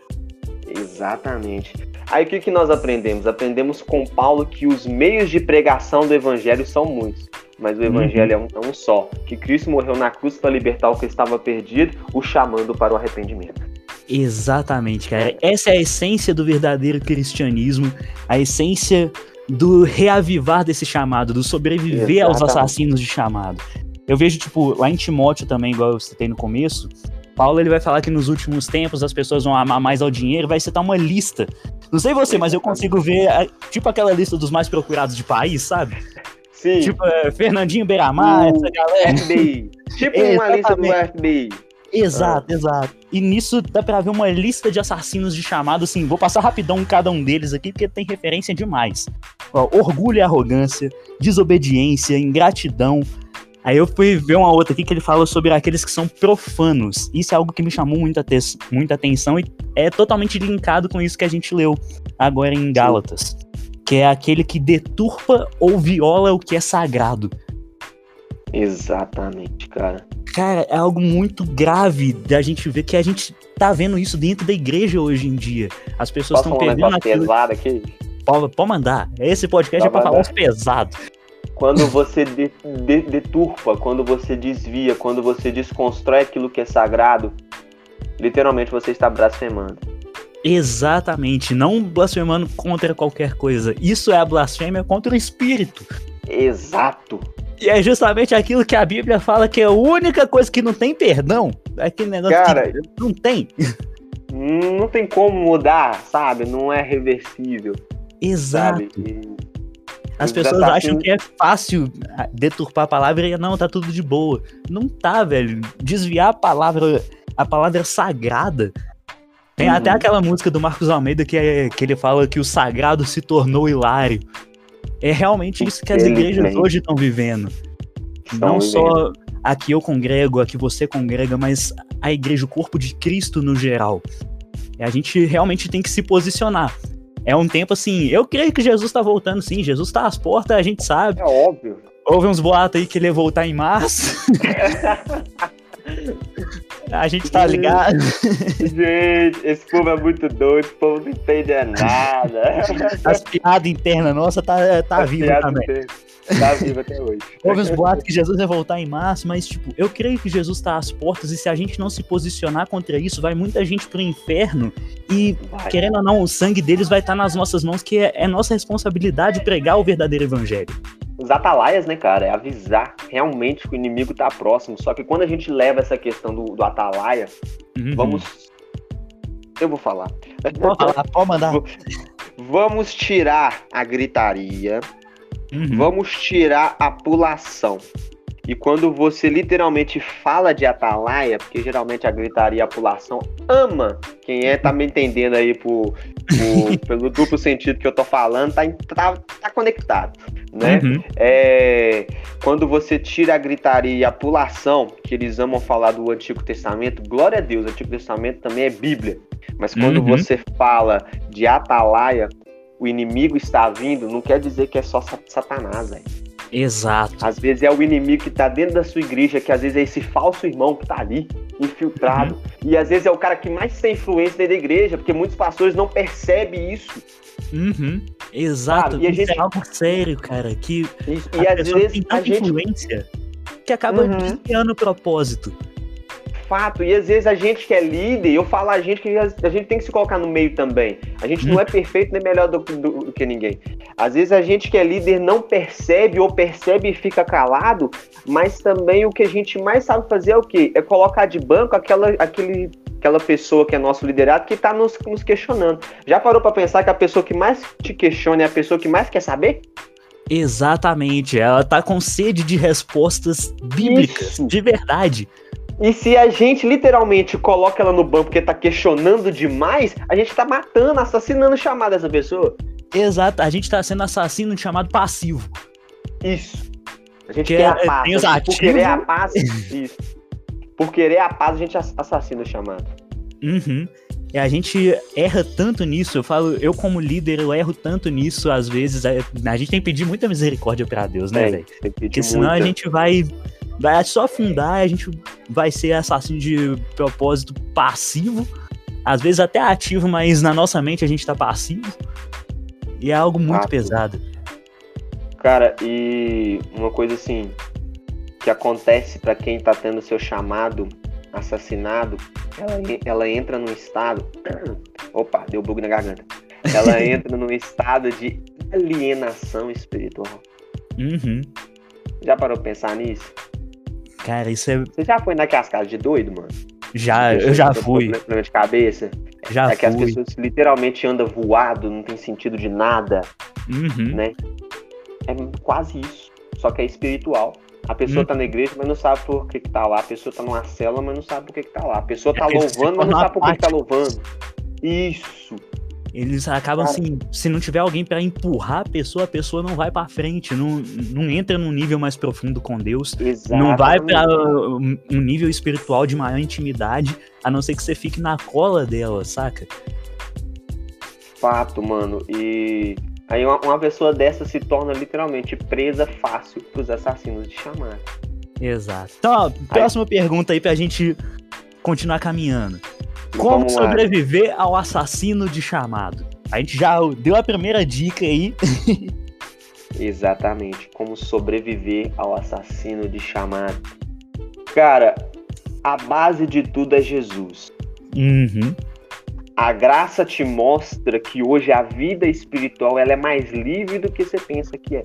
Exatamente. Aí o que, que nós aprendemos? Aprendemos com Paulo que os meios de pregação do evangelho são muitos, mas o evangelho uhum. é, um, é um só. Que Cristo morreu na cruz para libertar o que estava perdido, o chamando para o arrependimento. Exatamente, cara. Essa é a essência do verdadeiro cristianismo, a essência do reavivar desse chamado, do sobreviver Exatamente. aos assassinos de chamado. Eu vejo, tipo, lá em Timóteo também, igual eu citei no começo, Paulo ele vai falar que nos últimos tempos as pessoas vão amar mais ao dinheiro, vai citar uma lista. Não sei você, mas eu consigo ver, tipo aquela lista dos mais procurados de país, sabe? Sim. Tipo, é, Fernandinho Beiramar, essa galera. FBI. Tipo uma lista do FBI. Exato, ah. exato. E nisso dá pra ver uma lista de assassinos de chamado, assim, vou passar rapidão cada um deles aqui, porque tem referência demais. Ó, orgulho e arrogância, desobediência, ingratidão. Aí eu fui ver uma outra aqui que ele fala sobre aqueles que são profanos. Isso é algo que me chamou muita, muita atenção e é totalmente linkado com isso que a gente leu agora em Gálatas. Que é aquele que deturpa ou viola o que é sagrado. Exatamente, cara. Cara, é algo muito grave da gente ver que a gente tá vendo isso dentro da igreja hoje em dia. As pessoas estão perdendo um pesado aqui? Pode, pode mandar. Esse podcast pode é pra mandar. falar uns pesados. Quando você de, de, deturpa, quando você desvia, quando você desconstrói aquilo que é sagrado, literalmente você está blasfemando. Exatamente, não blasfemando contra qualquer coisa. Isso é a blasfêmia contra o espírito. Exato. E é justamente aquilo que a Bíblia fala que é a única coisa que não tem perdão. É aquele negócio Cara, que não tem. Não tem como mudar, sabe? Não é reversível. Exato. Sabe? As pessoas acham que é fácil deturpar a palavra e não, tá tudo de boa. Não tá, velho. Desviar a palavra, a palavra sagrada. Tem uhum. até aquela música do Marcos Almeida que, é, que ele fala que o sagrado se tornou hilário. É realmente isso que as igrejas hoje estão vivendo. Não só a que eu congrego, a que você congrega, mas a igreja, o corpo de Cristo no geral. A gente realmente tem que se posicionar. É um tempo assim, eu creio que Jesus tá voltando sim, Jesus tá às portas, a gente sabe. É óbvio. Houve uns boatos aí que ele ia voltar em março. A gente tá ligado. Gente, esse povo é muito doido, esse povo não entende nada. As piadas internas nossa tá, tá viva também. Tá viva até hoje. Houve uns boatos que Jesus vai voltar em março, mas, tipo, eu creio que Jesus tá às portas e se a gente não se posicionar contra isso, vai muita gente pro inferno e, vai. querendo ou não, o sangue deles vai estar tá nas nossas mãos, que é, é nossa responsabilidade pregar o verdadeiro evangelho os atalaias, né, cara, é avisar realmente que o inimigo tá próximo. Só que quando a gente leva essa questão do, do atalaia, uhum. vamos. Eu vou falar. Pode falar, pode mandar. Vamos tirar a gritaria, uhum. vamos tirar a pulação. E quando você literalmente fala de atalaia, porque geralmente a gritaria e a pulação ama, quem é tá me entendendo aí por, por pelo duplo sentido que eu tô falando, tá, tá, tá conectado, né? Uhum. É, quando você tira a gritaria e a pulação, que eles amam falar do Antigo Testamento, glória a Deus, o Antigo Testamento também é Bíblia. Mas quando uhum. você fala de atalaia, o inimigo está vindo, não quer dizer que é só Satanás, aí. Exato. Às vezes é o inimigo que está dentro da sua igreja, que às vezes é esse falso irmão que está ali, infiltrado. Uhum. E às vezes é o cara que mais tem influência dentro da igreja, porque muitos pastores não percebem isso. Uhum. Exato. e a gente... é algo sério, cara. Que e, e às vezes tem tanta gente... influência que acaba uhum. desviando o propósito fato. E às vezes a gente que é líder, eu falo a gente que a gente tem que se colocar no meio também. A gente não é perfeito nem melhor do, do, do, que ninguém. Às vezes a gente que é líder não percebe ou percebe e fica calado, mas também o que a gente mais sabe fazer é o quê? É colocar de banco aquela, aquele, aquela pessoa que é nosso liderado que está nos, nos questionando. Já parou para pensar que a pessoa que mais te questiona é a pessoa que mais quer saber? Exatamente, ela tá com sede de respostas bíblicas, Isso. de verdade. E se a gente literalmente coloca ela no banco porque tá questionando demais, a gente tá matando, assassinando o chamado dessa pessoa. Exato, a gente tá sendo assassino de chamado passivo. Isso. A gente que quer é, a paz. Tem os ativos. Por querer a paz, isso. Por querer a paz, a gente assassina o chamado. Uhum. E a gente erra tanto nisso, eu falo, eu como líder, eu erro tanto nisso, às vezes, a, a gente tem que pedir muita misericórdia para Deus, né, velho? Porque senão muita. a gente vai vai só afundar, a gente vai ser assassino de propósito passivo, às vezes até ativo, mas na nossa mente a gente tá passivo. E é algo muito pesado. Cara, e uma coisa assim que acontece para quem tá tendo seu chamado assassinado, ela, ela entra num estado. Opa, deu bug na garganta. Ela entra num estado de alienação espiritual. Uhum. Já parou pra pensar nisso? Cara, isso é. Você já foi naquelas casas de doido, mano? Já, eu já fui. Problema de cabeça? Já é que as pessoas literalmente andam voado, não tem sentido de nada, uhum. né? É quase isso, só que é espiritual. A pessoa uhum. tá na igreja, mas não sabe por que, que tá lá. A pessoa tá numa cela, mas não sabe por que, que tá lá. A pessoa tá é louvando, mas não sabe por que, que tá louvando. Isso. Eles acabam assim, se não tiver alguém para empurrar a pessoa, a pessoa não vai para frente, não, não entra num nível mais profundo com Deus, Exatamente. não vai para um nível espiritual de maior intimidade, a não ser que você fique na cola dela, saca? Fato, mano. E aí uma, uma pessoa dessa se torna literalmente presa fácil pros assassinos de chamada. Exato. Então, ó, próxima aí... pergunta aí pra gente continuar caminhando. Como sobreviver ao assassino de chamado? A gente já deu a primeira dica aí. Exatamente, como sobreviver ao assassino de chamado. Cara, a base de tudo é Jesus. Uhum. A graça te mostra que hoje a vida espiritual ela é mais livre do que você pensa que é.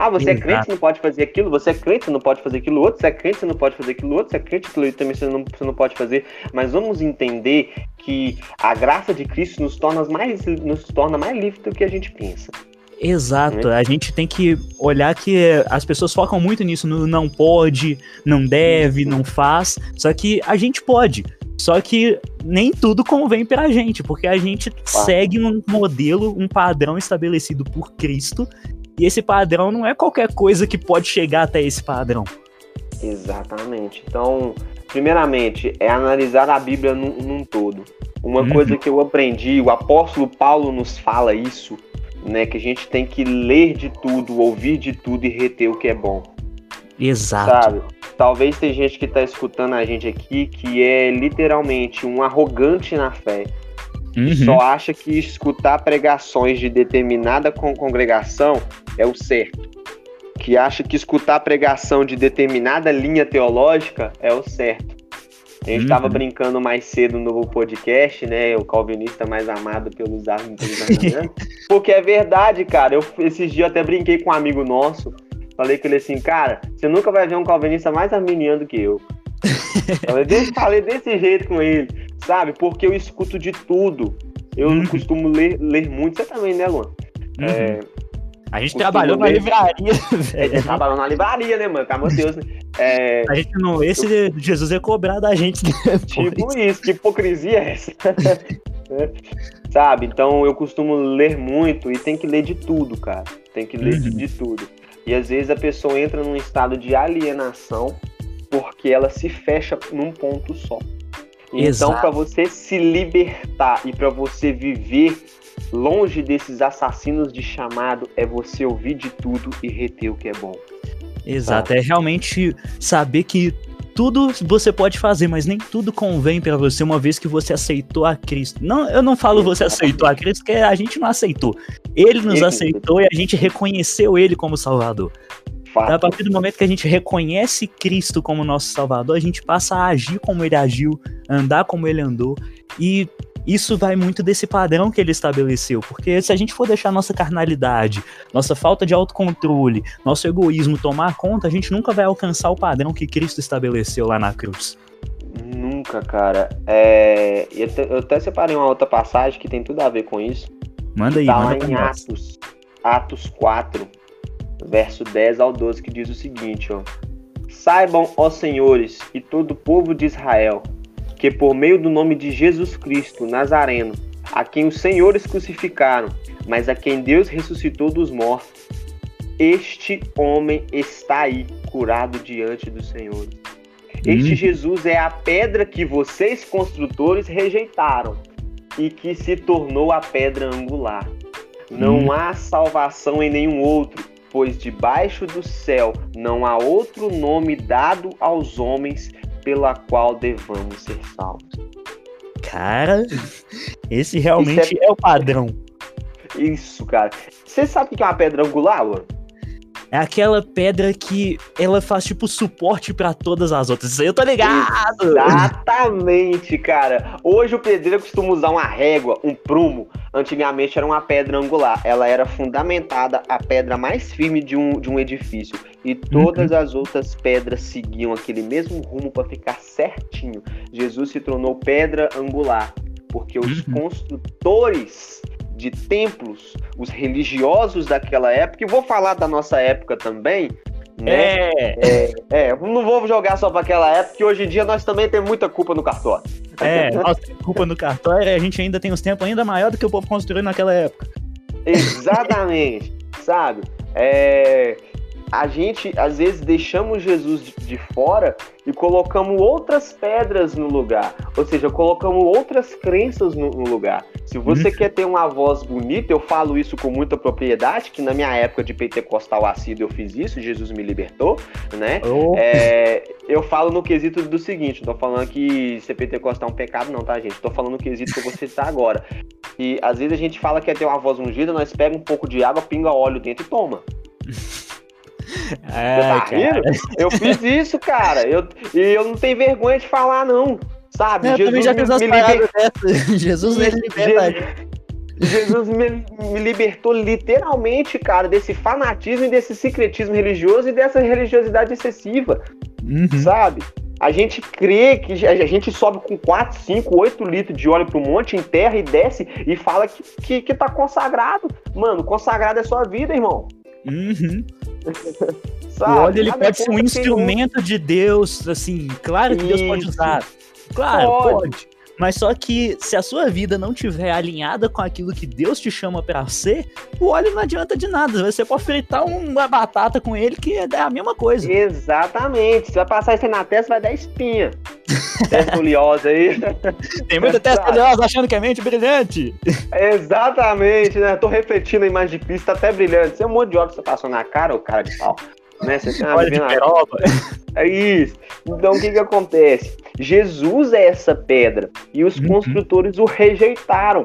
Ah, você Exato. é crente, você não pode fazer aquilo, você é crente, você não pode fazer aquilo outro, você é crente, você não pode fazer aquilo outro, você é crente, aquilo também você não, você não pode fazer. Mas vamos entender que a graça de Cristo nos torna mais, nos torna mais livre do que a gente pensa. Exato, né? a gente tem que olhar que as pessoas focam muito nisso, no não pode, não deve, não faz, só que a gente pode. Só que nem tudo convém pra gente, porque a gente segue um modelo, um padrão estabelecido por Cristo e esse padrão não é qualquer coisa que pode chegar até esse padrão. Exatamente. Então, primeiramente, é analisar a Bíblia num, num todo. Uma uhum. coisa que eu aprendi, o apóstolo Paulo nos fala isso, né? Que a gente tem que ler de tudo, ouvir de tudo e reter o que é bom. Exato. Sabe? Talvez tem gente que está escutando a gente aqui que é literalmente um arrogante na fé. Uhum. Só acha que escutar pregações de determinada congregação é o certo. Que acha que escutar pregação de determinada linha teológica é o certo. A gente estava uhum. brincando mais cedo no podcast, né? O calvinista mais amado pelos árvores. porque é verdade, cara. Eu, esses dias eu até brinquei com um amigo nosso. Falei com ele assim, cara, você nunca vai ver um calvinista mais arminiano que eu. falei, falei desse jeito com ele, sabe? Porque eu escuto de tudo. Eu uhum. costumo ler, ler muito. Você também, né, Luan? Uhum. É, a gente trabalhou na livraria, gente trabalhou na livraria, né, mano? Calma Deus, né? É... A gente não. Esse Jesus é cobrado da gente. Depois. Tipo isso, que hipocrisia é essa? É. Sabe? Então eu costumo ler muito e tem que ler de tudo, cara. Tem que ler uhum. de, de tudo. E às vezes a pessoa entra num estado de alienação porque ela se fecha num ponto só. Então, para você se libertar e para você viver longe desses assassinos de chamado, é você ouvir de tudo e reter o que é bom. Exato, é realmente saber que tudo você pode fazer, mas nem tudo convém para você uma vez que você aceitou a Cristo. Não, eu não falo você aceitou a Cristo, porque a gente não aceitou. Ele nos aceitou e a gente reconheceu ele como Salvador. Fato. A partir do momento que a gente reconhece Cristo como nosso Salvador, a gente passa a agir como ele agiu, andar como ele andou. E isso vai muito desse padrão que ele estabeleceu. Porque se a gente for deixar nossa carnalidade, nossa falta de autocontrole, nosso egoísmo tomar conta, a gente nunca vai alcançar o padrão que Cristo estabeleceu lá na cruz. Nunca, cara. É... Eu até separei uma outra passagem que tem tudo a ver com isso. Manda aí, tá manda lá em Atos, Atos 4, verso 10 ao 12, que diz o seguinte, ó. Saibam, ó senhores, e todo o povo de Israel, que por meio do nome de Jesus Cristo Nazareno, a quem os senhores crucificaram, mas a quem Deus ressuscitou dos mortos, este homem está aí, curado diante dos senhores. Este hum. Jesus é a pedra que vocês, construtores, rejeitaram, e que se tornou a pedra angular. Não hum. há salvação em nenhum outro, pois debaixo do céu não há outro nome dado aos homens pela qual devamos ser salvos. Cara, esse realmente é... é... o padrão. Isso, cara. Você sabe o que é uma pedra angular, Luan? É aquela pedra que ela faz tipo suporte para todas as outras. Isso aí eu tô ligado. Exatamente, cara. Hoje o pedreiro costuma usar uma régua, um prumo. Antigamente era uma pedra angular. Ela era fundamentada a pedra mais firme de um, de um edifício. E todas uhum. as outras pedras seguiam aquele mesmo rumo para ficar certinho. Jesus se tornou pedra angular. Porque os uhum. construtores de templos, os religiosos daquela época, e vou falar da nossa época também, né? É. é, é não vou jogar só para aquela época, que hoje em dia nós também temos muita culpa no cartório. É, temos culpa no cartório a gente ainda tem uns tempos ainda maior do que o povo construiu naquela época. Exatamente, sabe? É, a gente às vezes deixamos Jesus de fora e colocamos outras pedras no lugar, ou seja, colocamos outras crenças no, no lugar. Se você uhum. quer ter uma voz bonita, eu falo isso com muita propriedade, que na minha época de pentecostal assíduo eu fiz isso, Jesus me libertou, né? Oh. É, eu falo no quesito do seguinte, não tô falando que ser pentecostal é um pecado não, tá, gente? Tô falando no quesito que você está agora. E às vezes a gente fala que quer ter uma voz ungida, nós pega um pouco de água, pinga óleo dentro e toma. É, tá rindo? Eu fiz isso, cara. Eu, e eu não tenho vergonha de falar, não. Sabe? Eu Jesus já fiz me, me liber... Jesus me liberta. Jesus me, me, libertou literalmente, cara, desse fanatismo e desse secretismo religioso e dessa religiosidade excessiva. Uhum. Sabe? A gente crê que a gente sobe com 4, 5, 8 litros de óleo pro monte, enterra e desce e fala que, que, que tá consagrado. Mano, consagrado é sua vida, irmão. Uhum. Sabe? O óleo ele pode ser um instrumento de Deus, assim, claro que Isso. Deus pode usar. Claro, pode. pode. Mas só que se a sua vida não tiver alinhada com aquilo que Deus te chama para ser, o óleo não adianta de nada. Você pode fritar uma batata com ele que é a mesma coisa. Exatamente. Se vai passar isso aí na testa, vai dar espinha. testa oleosa aí. Tem muita testa oleosa achando que é mente brilhante. Exatamente, né? Tô refletindo a imagem de pista, tá até brilhante. Você é um monte de óleo que você passou na cara, ou cara de pau. Né? Você tem uma de É isso. Então o que que acontece? Jesus é essa pedra e os uhum. construtores o rejeitaram.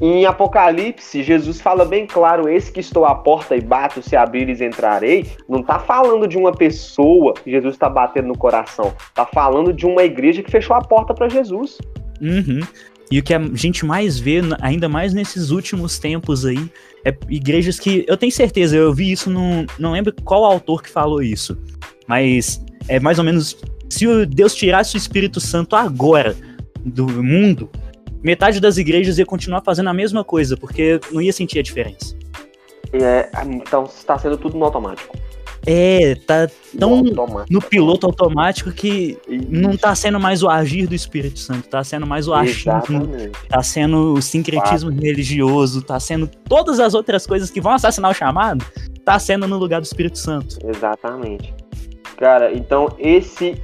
Em Apocalipse, Jesus fala bem claro: Esse que estou à porta e bato, se abrires, entrarei. Não está falando de uma pessoa que Jesus está batendo no coração. Está falando de uma igreja que fechou a porta para Jesus. Uhum. E o que a gente mais vê, ainda mais nesses últimos tempos aí, é igrejas que. Eu tenho certeza, eu vi isso, no, não lembro qual autor que falou isso, mas é mais ou menos. Se Deus tirasse o Espírito Santo agora do mundo, metade das igrejas ia continuar fazendo a mesma coisa, porque não ia sentir a diferença. É, então está sendo tudo no automático. É, tá tão no piloto automático que Isso. não tá sendo mais o agir do Espírito Santo, tá sendo mais o achismo, tá sendo o sincretismo Fato. religioso, tá sendo todas as outras coisas que vão assassinar o chamado, tá sendo no lugar do Espírito Santo. Exatamente. Cara, então esse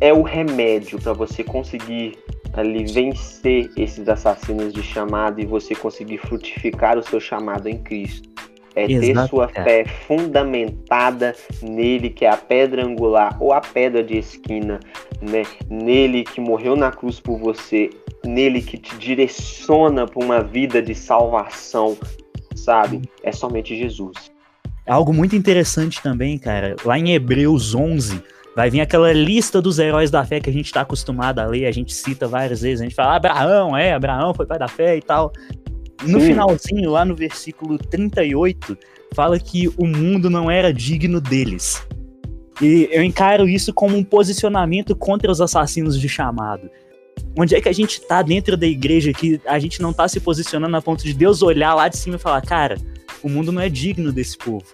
é o remédio para você conseguir ali vencer esses assassinos de chamado e você conseguir frutificar o seu chamado em Cristo é Exato, ter sua fé fundamentada nele, que é a pedra angular ou a pedra de esquina, né? Nele que morreu na cruz por você, nele que te direciona para uma vida de salvação, sabe? É somente Jesus. Algo muito interessante também, cara, lá em Hebreus 11, vai vir aquela lista dos heróis da fé que a gente está acostumado a ler, a gente cita várias vezes, a gente fala, Abraão, é, Abraão foi pai da fé e tal. No Sim. finalzinho, lá no versículo 38, fala que o mundo não era digno deles. E eu encaro isso como um posicionamento contra os assassinos de chamado. Onde é que a gente tá dentro da igreja que a gente não tá se posicionando a ponto de Deus olhar lá de cima e falar, cara, o mundo não é digno desse povo.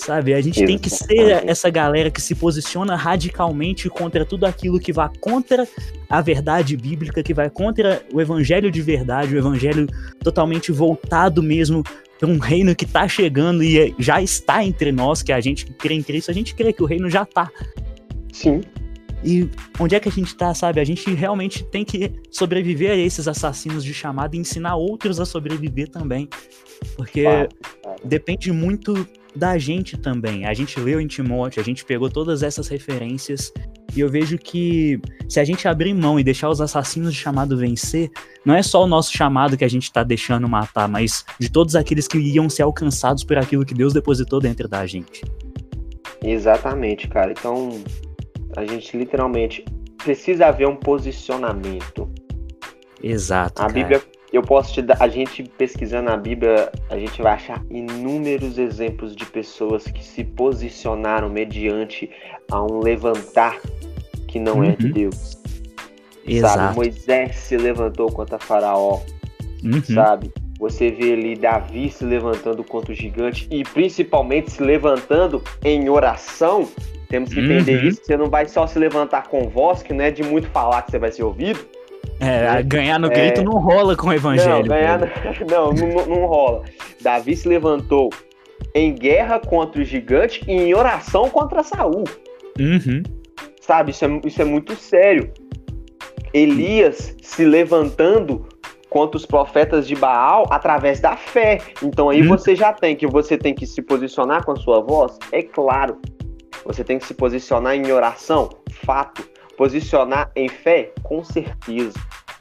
Sabe? A gente tem que ser essa galera que se posiciona radicalmente contra tudo aquilo que vai contra a verdade bíblica, que vai contra o evangelho de verdade, o evangelho totalmente voltado mesmo para um reino que está chegando e já está entre nós, que a gente crê em Cristo, a gente crê que o reino já está. Sim. E onde é que a gente tá, sabe? A gente realmente tem que sobreviver a esses assassinos de chamada e ensinar outros a sobreviver também. Porque depende muito da gente também. A gente leu em Timóteo, a gente pegou todas essas referências e eu vejo que se a gente abrir mão e deixar os assassinos de chamado vencer, não é só o nosso chamado que a gente está deixando matar, mas de todos aqueles que iam ser alcançados por aquilo que Deus depositou dentro da gente. Exatamente, cara. Então, a gente literalmente precisa haver um posicionamento. Exato. A cara. Bíblia, eu posso te dar, a gente pesquisando a Bíblia, a gente vai achar inúmeros exemplos de pessoas que se posicionaram mediante a um levantar que não uhum. é de. Deus. Exato. Sabe? Moisés se levantou contra Faraó. Uhum. Sabe? Você vê ali Davi se levantando contra o gigante e principalmente se levantando em oração. Temos que entender uhum. isso. Você não vai só se levantar com voz, que não é de muito falar que você vai ser ouvido. É, né? ganhar no grito é... não rola com o evangelho. Não, ganhar... não, não, não rola. Davi se levantou em guerra contra o gigante e em oração contra Saul. Uhum. Sabe, isso é, isso é muito sério. Elias se levantando contra os profetas de Baal através da fé. Então aí hum. você já tem que você tem que se posicionar com a sua voz, é claro. Você tem que se posicionar em oração, fato. Posicionar em fé, com certeza.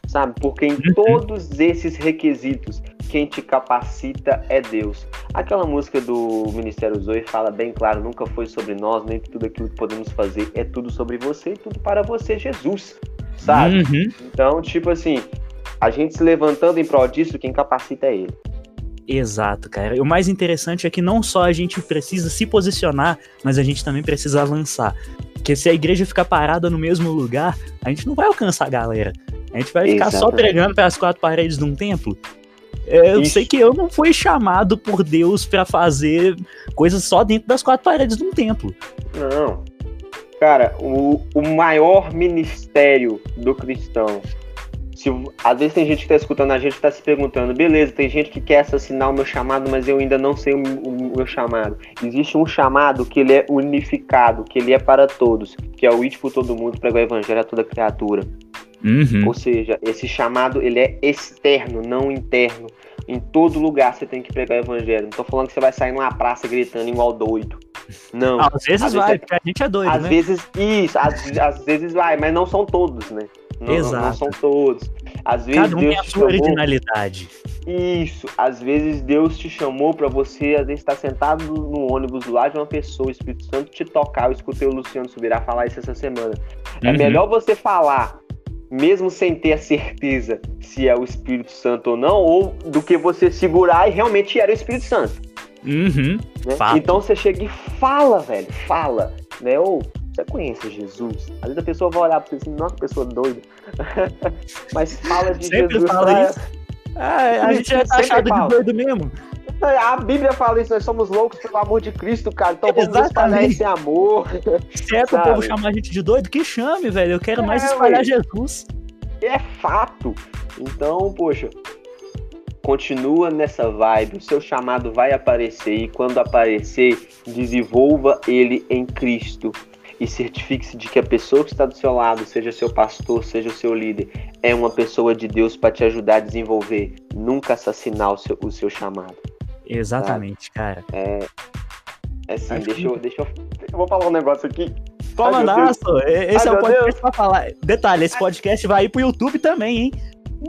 Sabe? Porque em uhum. todos esses requisitos, quem te capacita é Deus. Aquela música do Ministério Zoe fala bem claro, nunca foi sobre nós, nem tudo aquilo que podemos fazer, é tudo sobre você e tudo para você, Jesus. Sabe? Uhum. Então, tipo assim, a gente se levantando em prol disso, quem capacita é ele. Exato, cara. O mais interessante é que não só a gente precisa se posicionar, mas a gente também precisa avançar. Porque se a igreja ficar parada no mesmo lugar, a gente não vai alcançar a galera. A gente vai ficar Exatamente. só pregando pelas quatro paredes de um templo. É, eu Ixi. sei que eu não fui chamado por Deus para fazer coisas só dentro das quatro paredes de um templo. Não. Cara, o, o maior ministério do cristão se, às vezes tem gente que está escutando a gente está se perguntando, beleza, tem gente que quer assassinar o meu chamado, mas eu ainda não sei o, o, meu chamado. Existe um chamado que ele é unificado, que ele é para todos, que é o ir por todo mundo, pregar o evangelho a toda criatura. Uhum. Ou seja, esse chamado ele é externo, não interno. Em todo lugar você tem que pregar o evangelho. Não tô falando que você vai sair numa praça gritando igual doido. Não. Às vezes às vai, vezes, porque a gente é doido, às né? vezes, isso, às, às vezes vai, mas não são todos, né? Não, Exato. Não, são todos. Às vezes Cada um Deus tem a sua chamou... originalidade. Isso. Às vezes Deus te chamou para você, às vezes estar tá sentado no ônibus lado de uma pessoa, o Espírito Santo te tocar. Eu escutei o Luciano Subirá falar isso essa semana. É uhum. É melhor você falar, mesmo sem ter a certeza se é o Espírito Santo ou não, ou do que você segurar e realmente era o Espírito Santo. Uhum. Né? Então você chega e fala, velho, fala. Né? Ou você conhece Jesus? Às vezes a pessoa vai olhar pra você assim, nossa, pessoa doida. Mas fala de Sempre Jesus. Fala pra... isso. Ah, a gente é taxado de doido mesmo. A Bíblia fala isso, nós somos loucos pelo amor de Cristo, cara. Então vamos espalhar esse amor. Certo o povo chamar a gente de doido? Que chame, velho. Eu quero é, mais espalhar ué. Jesus. É fato. Então, poxa, continua nessa vibe. O seu chamado vai aparecer e quando aparecer, desenvolva ele em Cristo e certifique-se de que a pessoa que está do seu lado, seja seu pastor, seja o seu líder, é uma pessoa de Deus para te ajudar a desenvolver, nunca assassinar o seu, o seu chamado. Exatamente, cara. É, é assim, deixa, que... eu, deixa eu. Eu vou falar um negócio aqui. Pode mandar, Esse Ai, é o podcast para falar. Detalhe, esse podcast vai ir pro YouTube também, hein?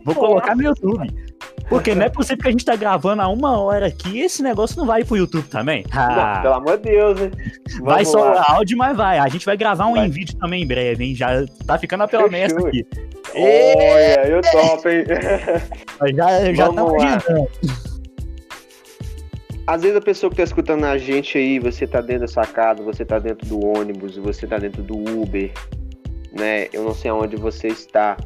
Vou Nossa. colocar no YouTube. Porque não é possível que a gente tá gravando há uma hora aqui e esse negócio não vai pro YouTube também. Ah. Não, pelo amor de Deus, hein? Vamos vai só lá. áudio, mas vai. A gente vai gravar um vai. em vídeo também em breve, hein? Já tá ficando pela mesa aqui. Olha, eu top, hein? já já tá agendando. Às vezes a pessoa que tá escutando a gente aí, você tá dentro da sua casa, você tá dentro do ônibus, você tá dentro do Uber, né? Eu não sei aonde você está.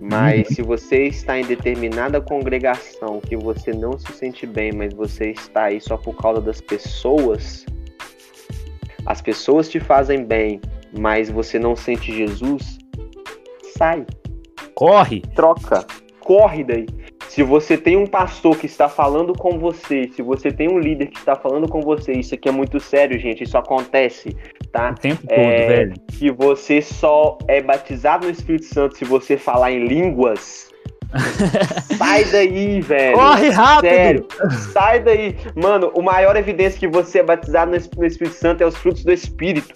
Mas se você está em determinada congregação que você não se sente bem, mas você está aí só por causa das pessoas, as pessoas te fazem bem, mas você não sente Jesus, sai. Corre. Troca. Corre daí. Se você tem um pastor que está falando com você, se você tem um líder que está falando com você, isso aqui é muito sério, gente. Isso acontece tá? O tempo todo, É, velho. Que você só é batizado no Espírito Santo se você falar em línguas. Sai daí, velho. Corre rápido! Sério, sai daí. Mano, o maior evidência que você é batizado no Es- no Espírito Santo é os frutos do Espírito.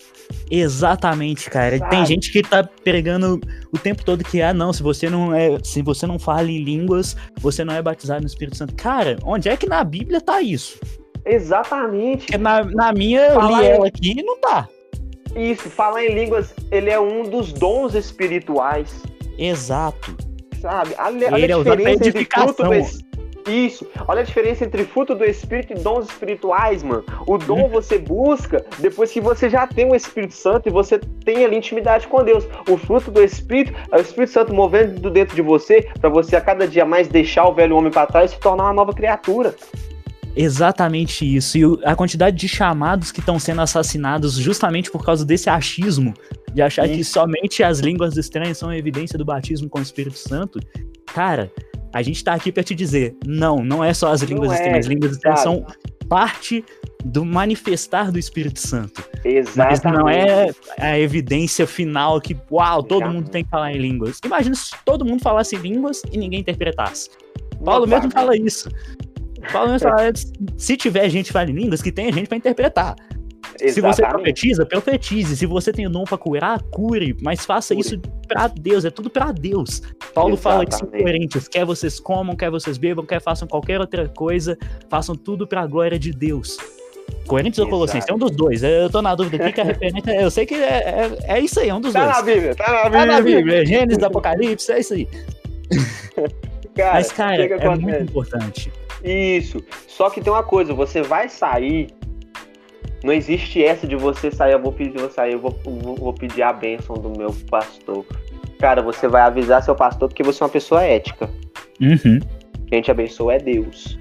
Exatamente, cara. Sabe? Tem gente que tá pregando o tempo todo que, ah, não, se você não é. Se você não fala em línguas, você não é batizado no Espírito Santo. Cara, onde é que na Bíblia tá isso? Exatamente. Na, na minha, eu li ela aqui e não tá. Isso, falar em línguas, ele é um dos dons espirituais, Exato. Sabe? Olha, olha Ele é a diferença entre fruto do es- Isso, olha a diferença entre fruto do Espírito e dons espirituais, mano. O dom Uhum. você busca depois que você já tem o Espírito Santo e você tem ali intimidade com Deus. O fruto do Espírito é o Espírito Santo movendo dentro de você para você a cada dia mais deixar o velho homem para trás e se tornar uma nova criatura. Exatamente isso. E a quantidade de chamados que estão sendo assassinados justamente por causa desse achismo, de achar que Isso. somente as línguas estranhas são evidência do batismo com o Espírito Santo. Cara, a gente tá aqui pra te dizer, não, não é só as Não línguas é, estranhas. As línguas estranhas são parte do manifestar do Espírito Santo. Mas Exatamente. não é a evidência final que, uau, todo mundo tem que falar em línguas. Imagina se todo mundo falasse em línguas e ninguém interpretasse. Paulo mesmo fala isso. Paulo mesmo fala, se tiver gente que fala em línguas, que tenha gente pra interpretar. Se você Exatamente. profetiza, profetize. Se você tem o dom pra curar, cure. Mas faça Cure. isso pra Deus, é tudo pra Deus. Paulo fala isso em Exatamente. Coríntios: quer vocês comam, quer vocês bebam, quer façam qualquer outra coisa, façam tudo pra glória de Deus. Coríntios ou Exato. Colossenses? É um dos dois. Eu tô na dúvida aqui que a referência. Eu sei que é, é, é isso aí, é um dos Tá dois. na Bíblia, tá na Bíblia. Tá na Bíblia, Gênesis, Apocalipse, é isso aí. Cara, Mas, cara, que que é muito importante. Isso. Só que tem uma coisa, você vai sair. Não existe essa de você sair, eu vou pedir, vou sair, eu vou, vou, vou pedir a bênção do meu pastor. Cara, você vai avisar seu pastor porque você é uma pessoa ética. Uhum. Quem te abençoa é Deus,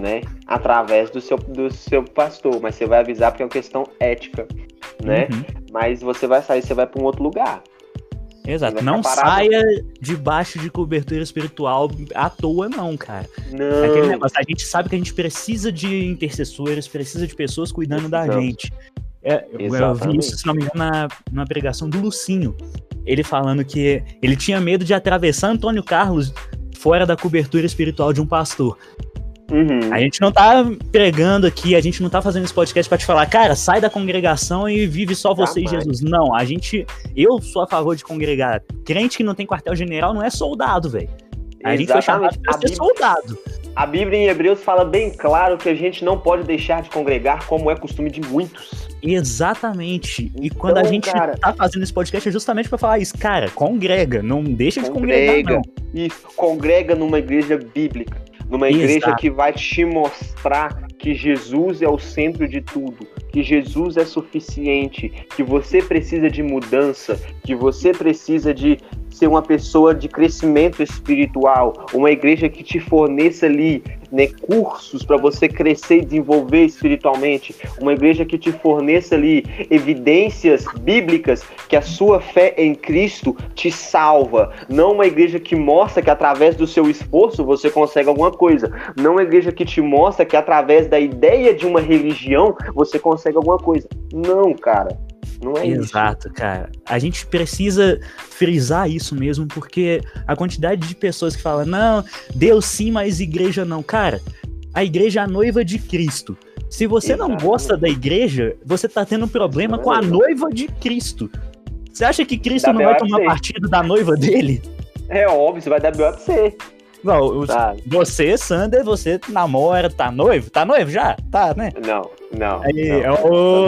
né? Através do seu, do seu pastor. Mas você vai avisar porque é uma questão ética, né? uhum. Mas você vai sair, você vai para um outro lugar. Exato. Não saia debaixo de cobertura espiritual à toa, não, cara. É aquele Não. negócio, a gente sabe que a gente precisa de intercessores, precisa de pessoas cuidando da gente. É, eu- vi isso, se não me engano, na, na pregação do Lucinho. Ele falando que ele tinha medo de atravessar Antônio Carlos fora da cobertura espiritual de um pastor. Uhum. A gente não tá pregando aqui, a gente não tá fazendo esse podcast pra te falar, cara, sai da congregação e vive só você e Jamais. Jesus. Não, a gente. Eu sou a favor de congregar. Crente que não tem quartel-general não é soldado, velho. A gente foi chamado pra ser soldado. A Bíblia em Hebreus fala bem claro que a gente não pode deixar de congregar como é costume de muitos. Exatamente. E quando a Então, gente cara- tá fazendo esse podcast é justamente pra falar isso. Cara, congrega, não deixa de congregar, Congrega. não. Isso, congrega numa igreja bíblica, numa igreja Exato. que vai te mostrar que Jesus é o centro de tudo, que Jesus é suficiente, que você precisa de mudança, que você precisa de ser uma pessoa de crescimento espiritual, uma igreja que te forneça ali né, cursos para você crescer e desenvolver espiritualmente, uma igreja que te forneça ali evidências bíblicas que a sua fé em Cristo te salva, não uma igreja que mostra que através do seu esforço você consegue alguma coisa, não uma igreja que te mostra que através da ideia de uma religião você consegue alguma coisa. Não, cara. Não é isso. Exato, cara. A gente precisa frisar isso mesmo, porque a quantidade de pessoas que falam, não, Deus sim, mas igreja não. Cara, a igreja é a noiva de Cristo. Se você não Exatamente. gosta da igreja, você tá tendo um problema com a noiva de Cristo. Você acha que Cristo Dá não vai tomar partido da noiva dele? É óbvio, você vai dar B.O. pra você. Não, Sabe? você, Sander, você namora, tá noivo? Tá noivo já? Tá, né? Não, não. Aí, não, é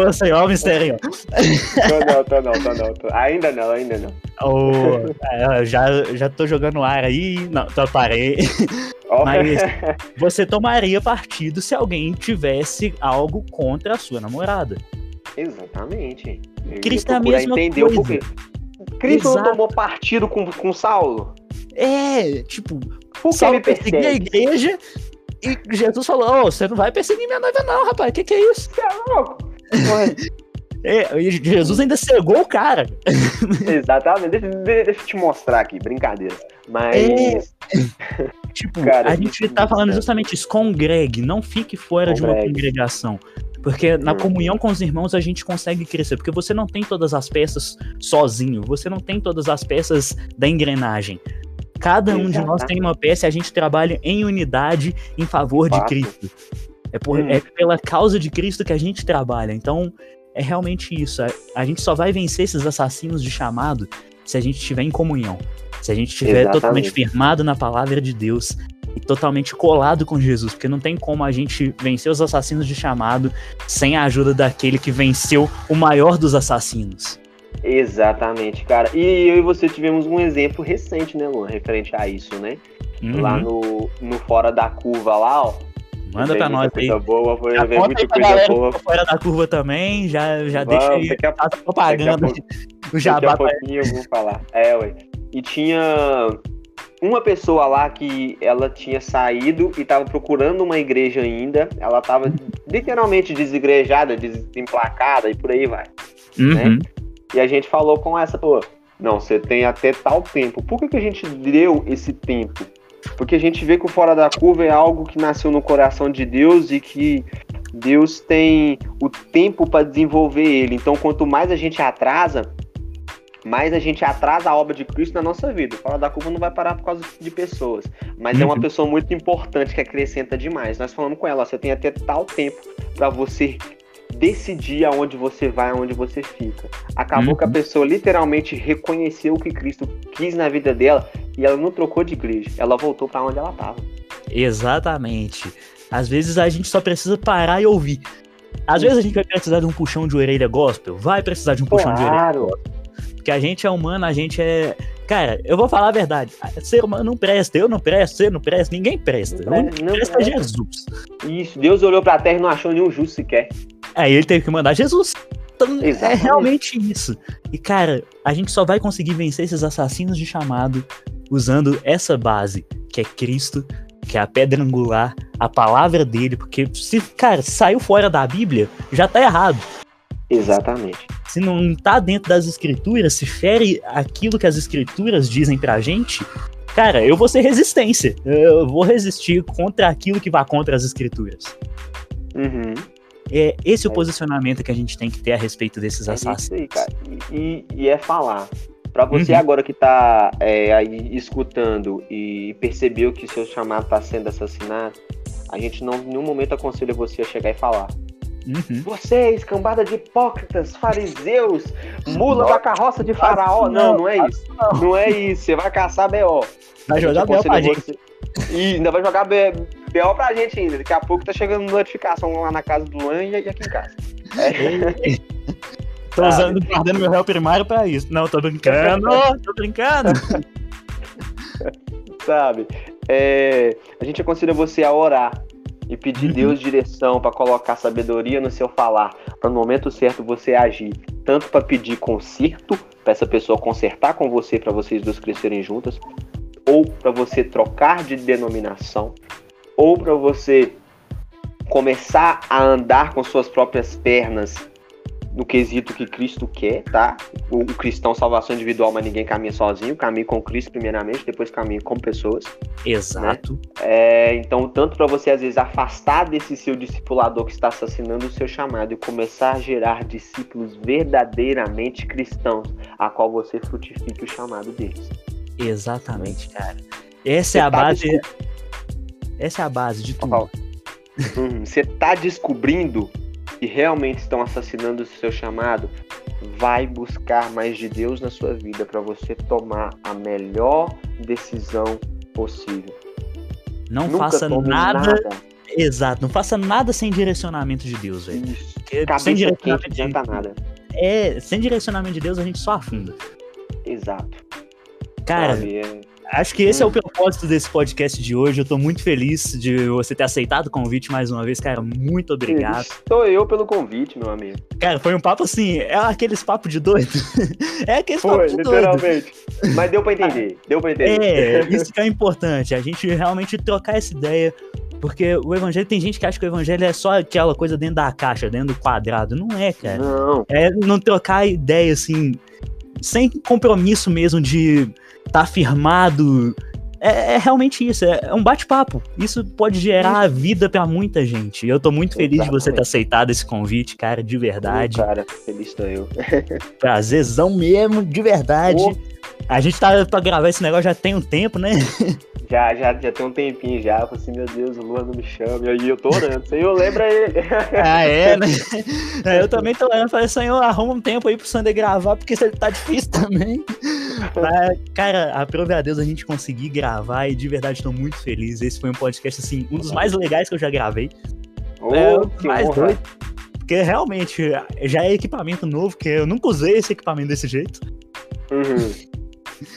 o senhor mistério. Tô não, tô não, tô não. tô- Ainda não, ainda não. Ô, é, já, já tô jogando ar aí. Não, tô parei. Ó, Mas você tomaria partido se alguém tivesse algo contra a sua namorada. Exatamente. Eu Cristo é a mesma entender coisa. Cristo não tomou partido com, com Saulo? É, tipo, Que Saulo perseguia a igreja e Jesus falou: Ô, você não vai perseguir minha noiva, não, rapaz. O que, que é isso? Você é louco? É, e Jesus ainda cegou o cara. Exatamente. Deixa, deixa eu te mostrar aqui, brincadeira. Mas. É. Tipo, Cara, a gente isso tá falando é- justamente isso. Congregue, não fique fora de uma Congregue. congregação. Porque na Hum. comunhão com os irmãos a gente consegue crescer. Porque você não tem todas as peças sozinho. Você não tem todas as peças da engrenagem. Cada um de nós tem uma peça e a gente trabalha em unidade em favor de. Cristo. É, por- Hum. é pela causa de Cristo que a gente trabalha. Então, é realmente isso. A, a gente só vai vencer esses assassinos de chamado se a gente estiver em comunhão. Se a gente estiver totalmente firmado na palavra de Deus e totalmente colado com Jesus. Porque não tem como a gente vencer os assassinos de chamado sem a ajuda daquele que venceu o maior dos assassinos. Exatamente, cara. E eu e você tivemos um exemplo recente, né, Luan, referente a isso, né? Uhum. Lá no, no Fora da Curva lá, ó. Manda pra nós muita aí. coisa boa, foi Já muita aí pra coisa galera boa. fora da curva também, já, já Vamos, deixa aí daqui a- a propaganda, daqui o Daqui jabá a pra pouquinho eu vou falar. É, ué. E tinha uma pessoa lá que ela tinha saído e tava procurando uma igreja ainda. Ela tava literalmente desigrejada, desemplacada e por aí vai. Uhum. E a gente falou com essa, pô, não, você tem até tal tempo. Por que, que a gente deu esse tempo? Porque a gente vê que o Fora da Curva é algo que nasceu no coração de Deus e que Deus tem o tempo para desenvolver ele. Então, quanto mais a gente atrasa, mais a gente atrasa a obra de Cristo na nossa vida. O Fora da Curva não vai parar por causa de pessoas, mas é uma Uhum. pessoa muito importante que acrescenta demais. Nós falamos com ela, ó, você tem até tal tempo para você decidir aonde você vai, aonde você fica. Acabou Uhum. que a pessoa literalmente reconheceu o que Cristo quis na vida dela e ela não trocou de igreja, ela voltou para onde ela estava. Exatamente. Às vezes a gente só precisa parar e ouvir. Às vezes a gente vai precisar de um puxão de orelha gospel, vai precisar de um puxão de orelha. Claro. Porque a gente é humano, a gente é. Cara, eu vou falar a verdade. Ser humano não presta, eu não presto, você não presta, ninguém presta. Não O único que presta, não presta é. Jesus. Isso, Deus olhou para a terra e não achou nenhum justo sequer. Aí ele teve que mandar Jesus. Então, é realmente isso. E, cara, a gente só vai conseguir vencer esses assassinos de chamado usando essa base, que é Cristo, que é a pedra angular, a palavra dele, porque se, cara, saiu fora da Bíblia, já tá errado. Exatamente. Se não tá dentro das escrituras, se fere aquilo que as escrituras dizem pra gente, cara, eu vou ser resistência. Eu vou resistir contra aquilo que vai contra as escrituras. Uhum. É esse o É. posicionamento que a gente tem que ter a respeito desses É assassinos. aí, cara. E, e- é falar. Pra você Uhum. agora que tá é, aí escutando e percebeu que seu chamado tá sendo assassinado, a gente não em nenhum momento aconselha você a chegar e falar. Uhum. Vocês, cambada de hipócritas, fariseus, mula da carroça de faraó. Não, não, é isso. Não é isso. Você vai caçar B.O. Vai jogar bem pra gente. E ainda vai jogar B- BO pra gente ainda. Daqui a pouco tá chegando notificação lá na casa do Luan e aqui em casa. É. Tô usando, guardando meu réu primário pra isso. Não, tô brincando, tô brincando. sabe? É, a gente aconselha você a orar e pedir Uhum. Deus direção para colocar sabedoria no seu falar, para no momento certo você agir, tanto para pedir conserto, para essa pessoa consertar com você, para vocês dois crescerem juntas, ou para você trocar de denominação, ou para você começar a andar com suas próprias pernas no quesito que Cristo quer, tá? O, cristão salvação individual, mas ninguém caminha sozinho, caminha com Cristo primeiramente, depois caminha com pessoas. Exato. É, então, tanto para você às vezes afastar desse seu discipulador que está assassinando o seu chamado e começar a gerar discípulos verdadeiramente cristãos, a qual você frutifique o chamado deles. Exatamente, cara. Essa é a Você tá base. Essa é a base de tudo. Uhum. Você tá descobrindo que realmente estão assassinando o seu chamado? Vai buscar mais de Deus na sua vida para você tomar a melhor decisão possível. Não Nunca faça tome nada, Exato, não faça nada sem direcionamento de Deus, velho. Sem não direcionamento de, adianta nada. é, sem direcionamento de Deus a gente só afunda. Exato. Cara, Sabe? É- acho que esse é o propósito desse podcast de hoje. Eu tô muito feliz de você ter aceitado o convite mais uma vez, cara. Muito obrigado. Estou eu pelo convite, meu amigo. Cara, foi um papo assim, é aqueles papos de doido. é aqueles Foi, papos de doido. literalmente. Mas deu pra entender. Deu pra entender. É, isso que é importante, a gente realmente trocar essa ideia. Porque o evangelho, tem gente que acha que o evangelho é só aquela coisa dentro da caixa, dentro do quadrado. Não é, cara. Não. É não trocar ideia assim, sem compromisso mesmo de tá firmado. É, é realmente isso, é, é um bate-papo. Isso pode gerar vida para muita gente. Eu tô muito feliz Exatamente. de você ter aceitado esse convite, cara, de verdade. cara, feliz tô eu. Prazerzão mesmo, de verdade. A gente tá pra gravar esse negócio já tem um tempo, né? Já, já, já tem um tempinho já. Eu falei assim, meu Deus, o Luan não me chama. E aí eu tô orando. Senhor, lembra ele. Ah, é, né? É, eu também tô orando. Falei, Senhor, arruma um tempo aí pro Sander gravar, porque ele tá difícil também. Mas, cara, aprove a Deus a gente conseguir gravar e de verdade tô muito feliz. Esse foi um podcast, assim, um dos mais legais que eu já gravei. Oh, é, um dos mais doido. Porque realmente já é equipamento novo, que eu nunca usei esse equipamento desse jeito. Uhum.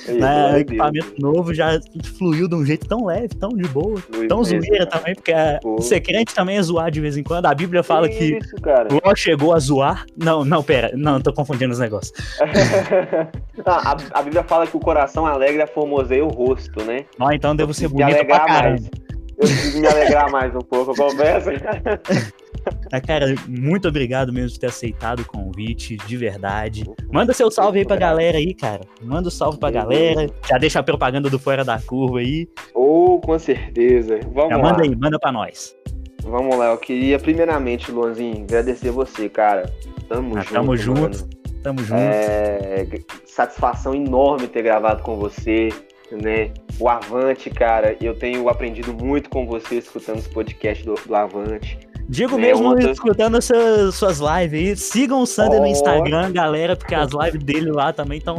Né, equipamento novo já fluiu de um jeito tão leve, tão de boa, tão zoeira também, porque a, ser crente também é zoar de vez em quando. A Bíblia fala que, isso, Ló chegou a zoar. Não, não, pera, não, tô confundindo os negócios. a, a, Bíblia fala que o coração alegre formoseia o rosto, né? Ah, então devo ser bonito pra caramba. Mais. Eu preciso me alegrar mais um pouco, confesso. Ah, cara, muito obrigado mesmo por ter aceitado o convite, de verdade. Manda seu salve aí pra galera aí, cara. Manda o um salve pra galera. Já deixa a propaganda do Fora da Curva aí. Oh, com certeza. Vamos Já lá. Manda aí, manda pra nós. Vamos lá, eu queria primeiramente, Luanzinho, agradecer você, cara. Tamo ah, junto. Tamo junto. Tamo junto. É, satisfação enorme ter gravado com você né? O Avante, cara, eu tenho aprendido muito com você escutando os podcasts do, do Avante. Digo né, mesmo outra... escutando suas, suas lives aí. Sigam o Sander oh. no Instagram, galera, porque as lives dele lá também estão.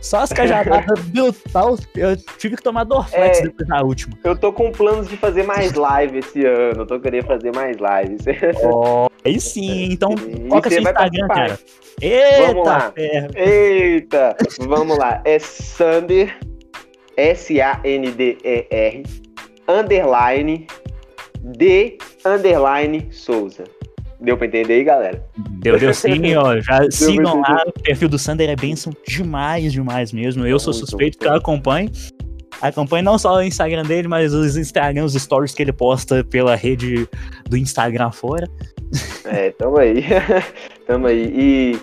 Só as cajadadas brutal. Eu tive que tomar Dorflex é, depois da última. Eu tô com planos de fazer mais live esse ano. Eu tô querendo fazer mais lives. Oh, aí sim. Então, o seu Instagram, cara? Eita, vamos lá. Eita, vamos lá. É Sander, S-A-N-D-E-R, underline D underline Souza. Deu pra entender aí, galera? Deu, deu sim, ó. Já deu sigam lá, o perfil do Sander é benção demais, demais mesmo. Eu sou suspeito que eu acompanho. Acompanhe não só o Instagram dele, mas os Instagram, os stories que ele posta pela rede do Instagram fora. É, tamo aí. tamo aí. E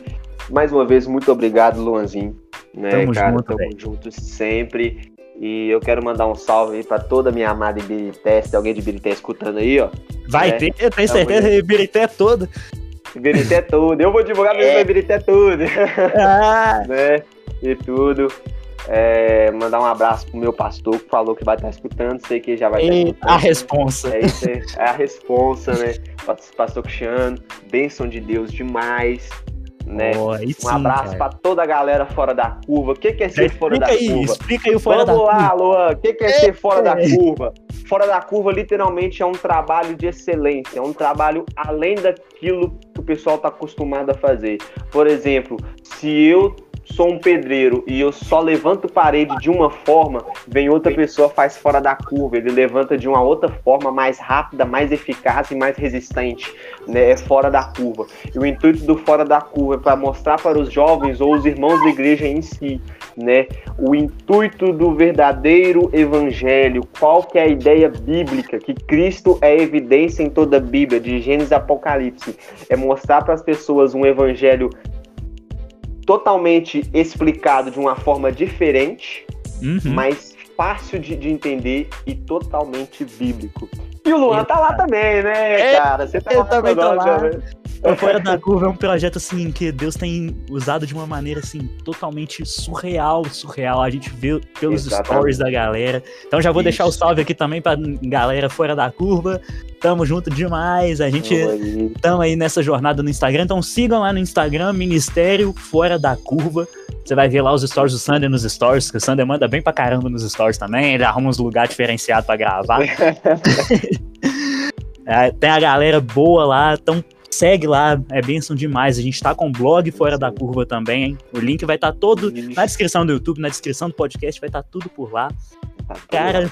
mais uma vez, muito obrigado, Luanzinho. Né, tamo cara? Junto, tamo véio. junto sempre. E eu quero mandar um salve aí pra toda a minha amada Ibirité, se tem alguém de Ibirité escutando aí, ó. Vai né? ter, eu tenho certeza, que Ibirité é todo. Ibirité é tudo, eu vou divulgar mesmo é. Ibirité é tudo. Ah. né? E tudo. É, mandar um abraço pro meu pastor que falou que vai estar escutando, sei que já vai estar escutando. A responsa. É, isso, é, é a responsa, né? Pastor Cristiano, bênção de Deus demais né? Oh, um abraço para toda a galera fora da curva. O que, que é ser fora da aí, curva? Explica aí o fora Vamos da lá, curva. Luan. O que, que é, é ser fora da curva? Fora da curva, literalmente, é um trabalho de excelência, é um trabalho além daquilo que o pessoal está acostumado a fazer. Por exemplo, se eu sou um pedreiro e eu só levanto parede de uma forma, vem outra pessoa faz fora da curva, ele levanta de uma outra forma mais rápida, mais eficaz e mais resistente, né? É fora da curva. E o intuito do fora da curva é para mostrar para os jovens ou os irmãos da igreja em si, né? O intuito do verdadeiro evangelho, qual que é a ideia bíblica que Cristo é evidência em toda a Bíblia, de Gênesis a Apocalipse, é mostrar para as pessoas um evangelho totalmente explicado de uma forma diferente, uhum. mas fácil de, de, entender e totalmente bíblico. E o Luan tá lá também, né, cara? Você tá eu lá também tô lá. Né? O Fora da Curva é um projeto assim que Deus tem usado de uma maneira assim totalmente surreal, surreal. A gente vê pelos Exatamente. stories da galera. Então já vou Isso. deixar o salve aqui também pra galera Fora da Curva. Tamo junto demais. A gente tamo aí nessa jornada no Instagram. Então sigam lá no Instagram, Ministério Fora da Curva. Você vai ver lá os stories do Sander nos stories, que o Sander manda bem pra caramba nos stories também. Ele arruma uns lugares diferenciados pra gravar. é, tem a galera boa lá, então segue lá, é bênção demais. A gente tá com o blog Fora da Curva também, hein? O link vai estar tá todo na descrição do YouTube, na descrição do podcast, vai estar tá tudo por lá. Tá Cara,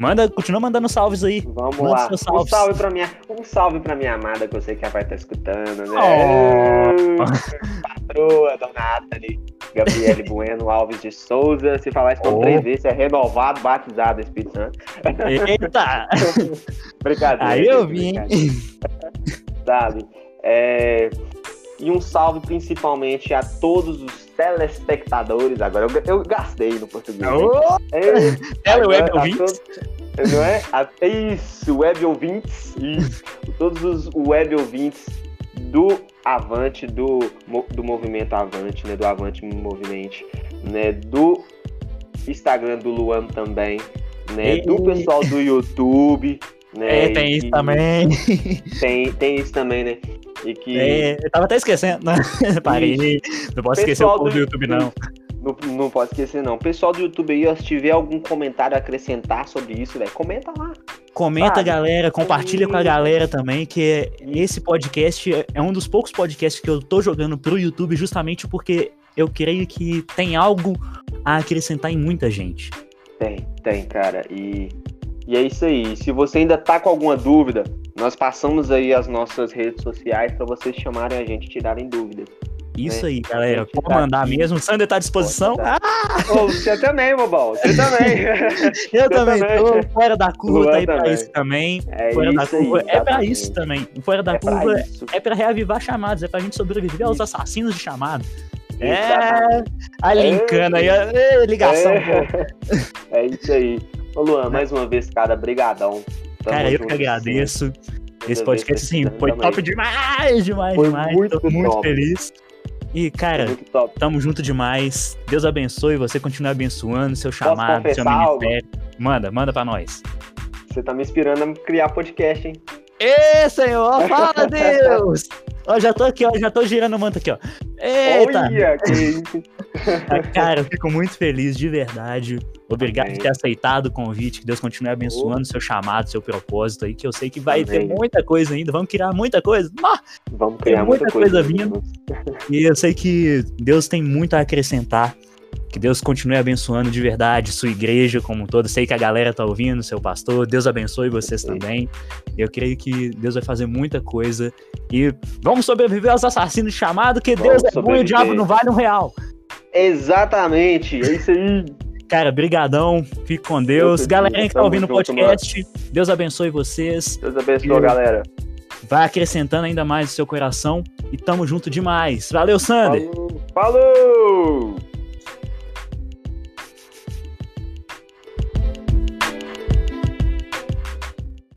Manda, continua mandando salves aí. Vamos Manda lá. Um salve para minha, um salve para minha amada que eu sei que ela vai estar escutando, né? Oh. Patroa, dona Atali, Gabriele Bueno, Alves de Souza. Se falar isso oh. três vezes, é renovado, batizado Espírito Santo. Eita! Brincadeira. Aí eu vim. Sabe? É... E um salve principalmente a todos os telespectadores. Agora eu, eu gastei no português. Oh! É, Teleweb ouvintes. Não é? A- Isso, web ouvintes. Isso. Todos os web ouvintes do Avante, do, do movimento Avante, né? Do Avante Movimente, né? Do Instagram do Luan também, né? Do pessoal do YouTube, né? É, tem e isso também. Tem, tem isso também, né? E que É, eu tava até esquecendo. né? Parei. Não posso esquecer o povo do do YouTube, não. Não, não pode esquecer, não. Pessoal do YouTube aí, ó, se tiver algum comentário a acrescentar sobre isso, velho, comenta lá. Comenta, Sabe? galera, compartilha com a galera também, que esse podcast é- é um dos poucos podcasts que eu tô jogando pro YouTube justamente porque eu creio que tem algo a acrescentar em muita gente. Tem, tem, cara. E, e é isso aí. Se você ainda tá com alguma dúvida, nós passamos aí as nossas redes sociais para vocês chamarem a gente tirarem dúvidas. Isso É, aí, galera. Pode tá mandar aqui. mesmo. O Sander tá à disposição. Ah, Ô, você também, bobão. Você também. eu também também. tô. Fora da curva, tá aí pra também. isso também. É Fora da isso aí. curva é pra isso também. Fora da É pra curva isso. é pra reavivar chamados, é pra gente sobreviver aos assassinos de chamado. É, a linkando aí, a ligação. É, é isso aí. Ô, Luan, mais uma vez, cara, brigadão. Tamo Cara, eu que agradeço. Esse podcast, assim, precisando foi também. top demais, demais, Foi demais. muito Tô muito top. feliz. E, cara, tamo junto demais. Deus abençoe, você continue abençoando seu chamado, seu confessar algo? ministério. Manda, manda pra nós. Você tá me inspirando a criar podcast, hein? Ê, Senhor, fala Deus! Ó, já tô aqui, ó, já tô girando o manto aqui, ó. Eita! Olha, que isso. Cara, eu fico muito feliz, de verdade. Obrigado Amém. por ter aceitado o convite. Que Deus continue abençoando seu chamado, seu propósito aí, que eu sei que vai ter Amém. muita coisa ainda. Vamos criar muita coisa. Nossa! Vamos criar muita muita, coisa coisa. vindo. E eu sei que Deus tem muito a acrescentar. Que Deus continue abençoando de verdade sua igreja como um todo. Sei que a galera tá ouvindo, seu pastor. Deus abençoe vocês também. Eu creio que Deus vai fazer muita coisa. E vamos sobreviver aos assassinos chamados, que Vamos Deus é bom e o diabo não vale um real. Exatamente, é isso aí. Cara, brigadão. Fique com Deus. Galerinha que tá ouvindo o junto, podcast, Deus abençoe vocês. Deus abençoe, Eu- galera. Vai acrescentando ainda mais o seu coração. E tamo junto demais. Valeu, Sander. Falou! Falou!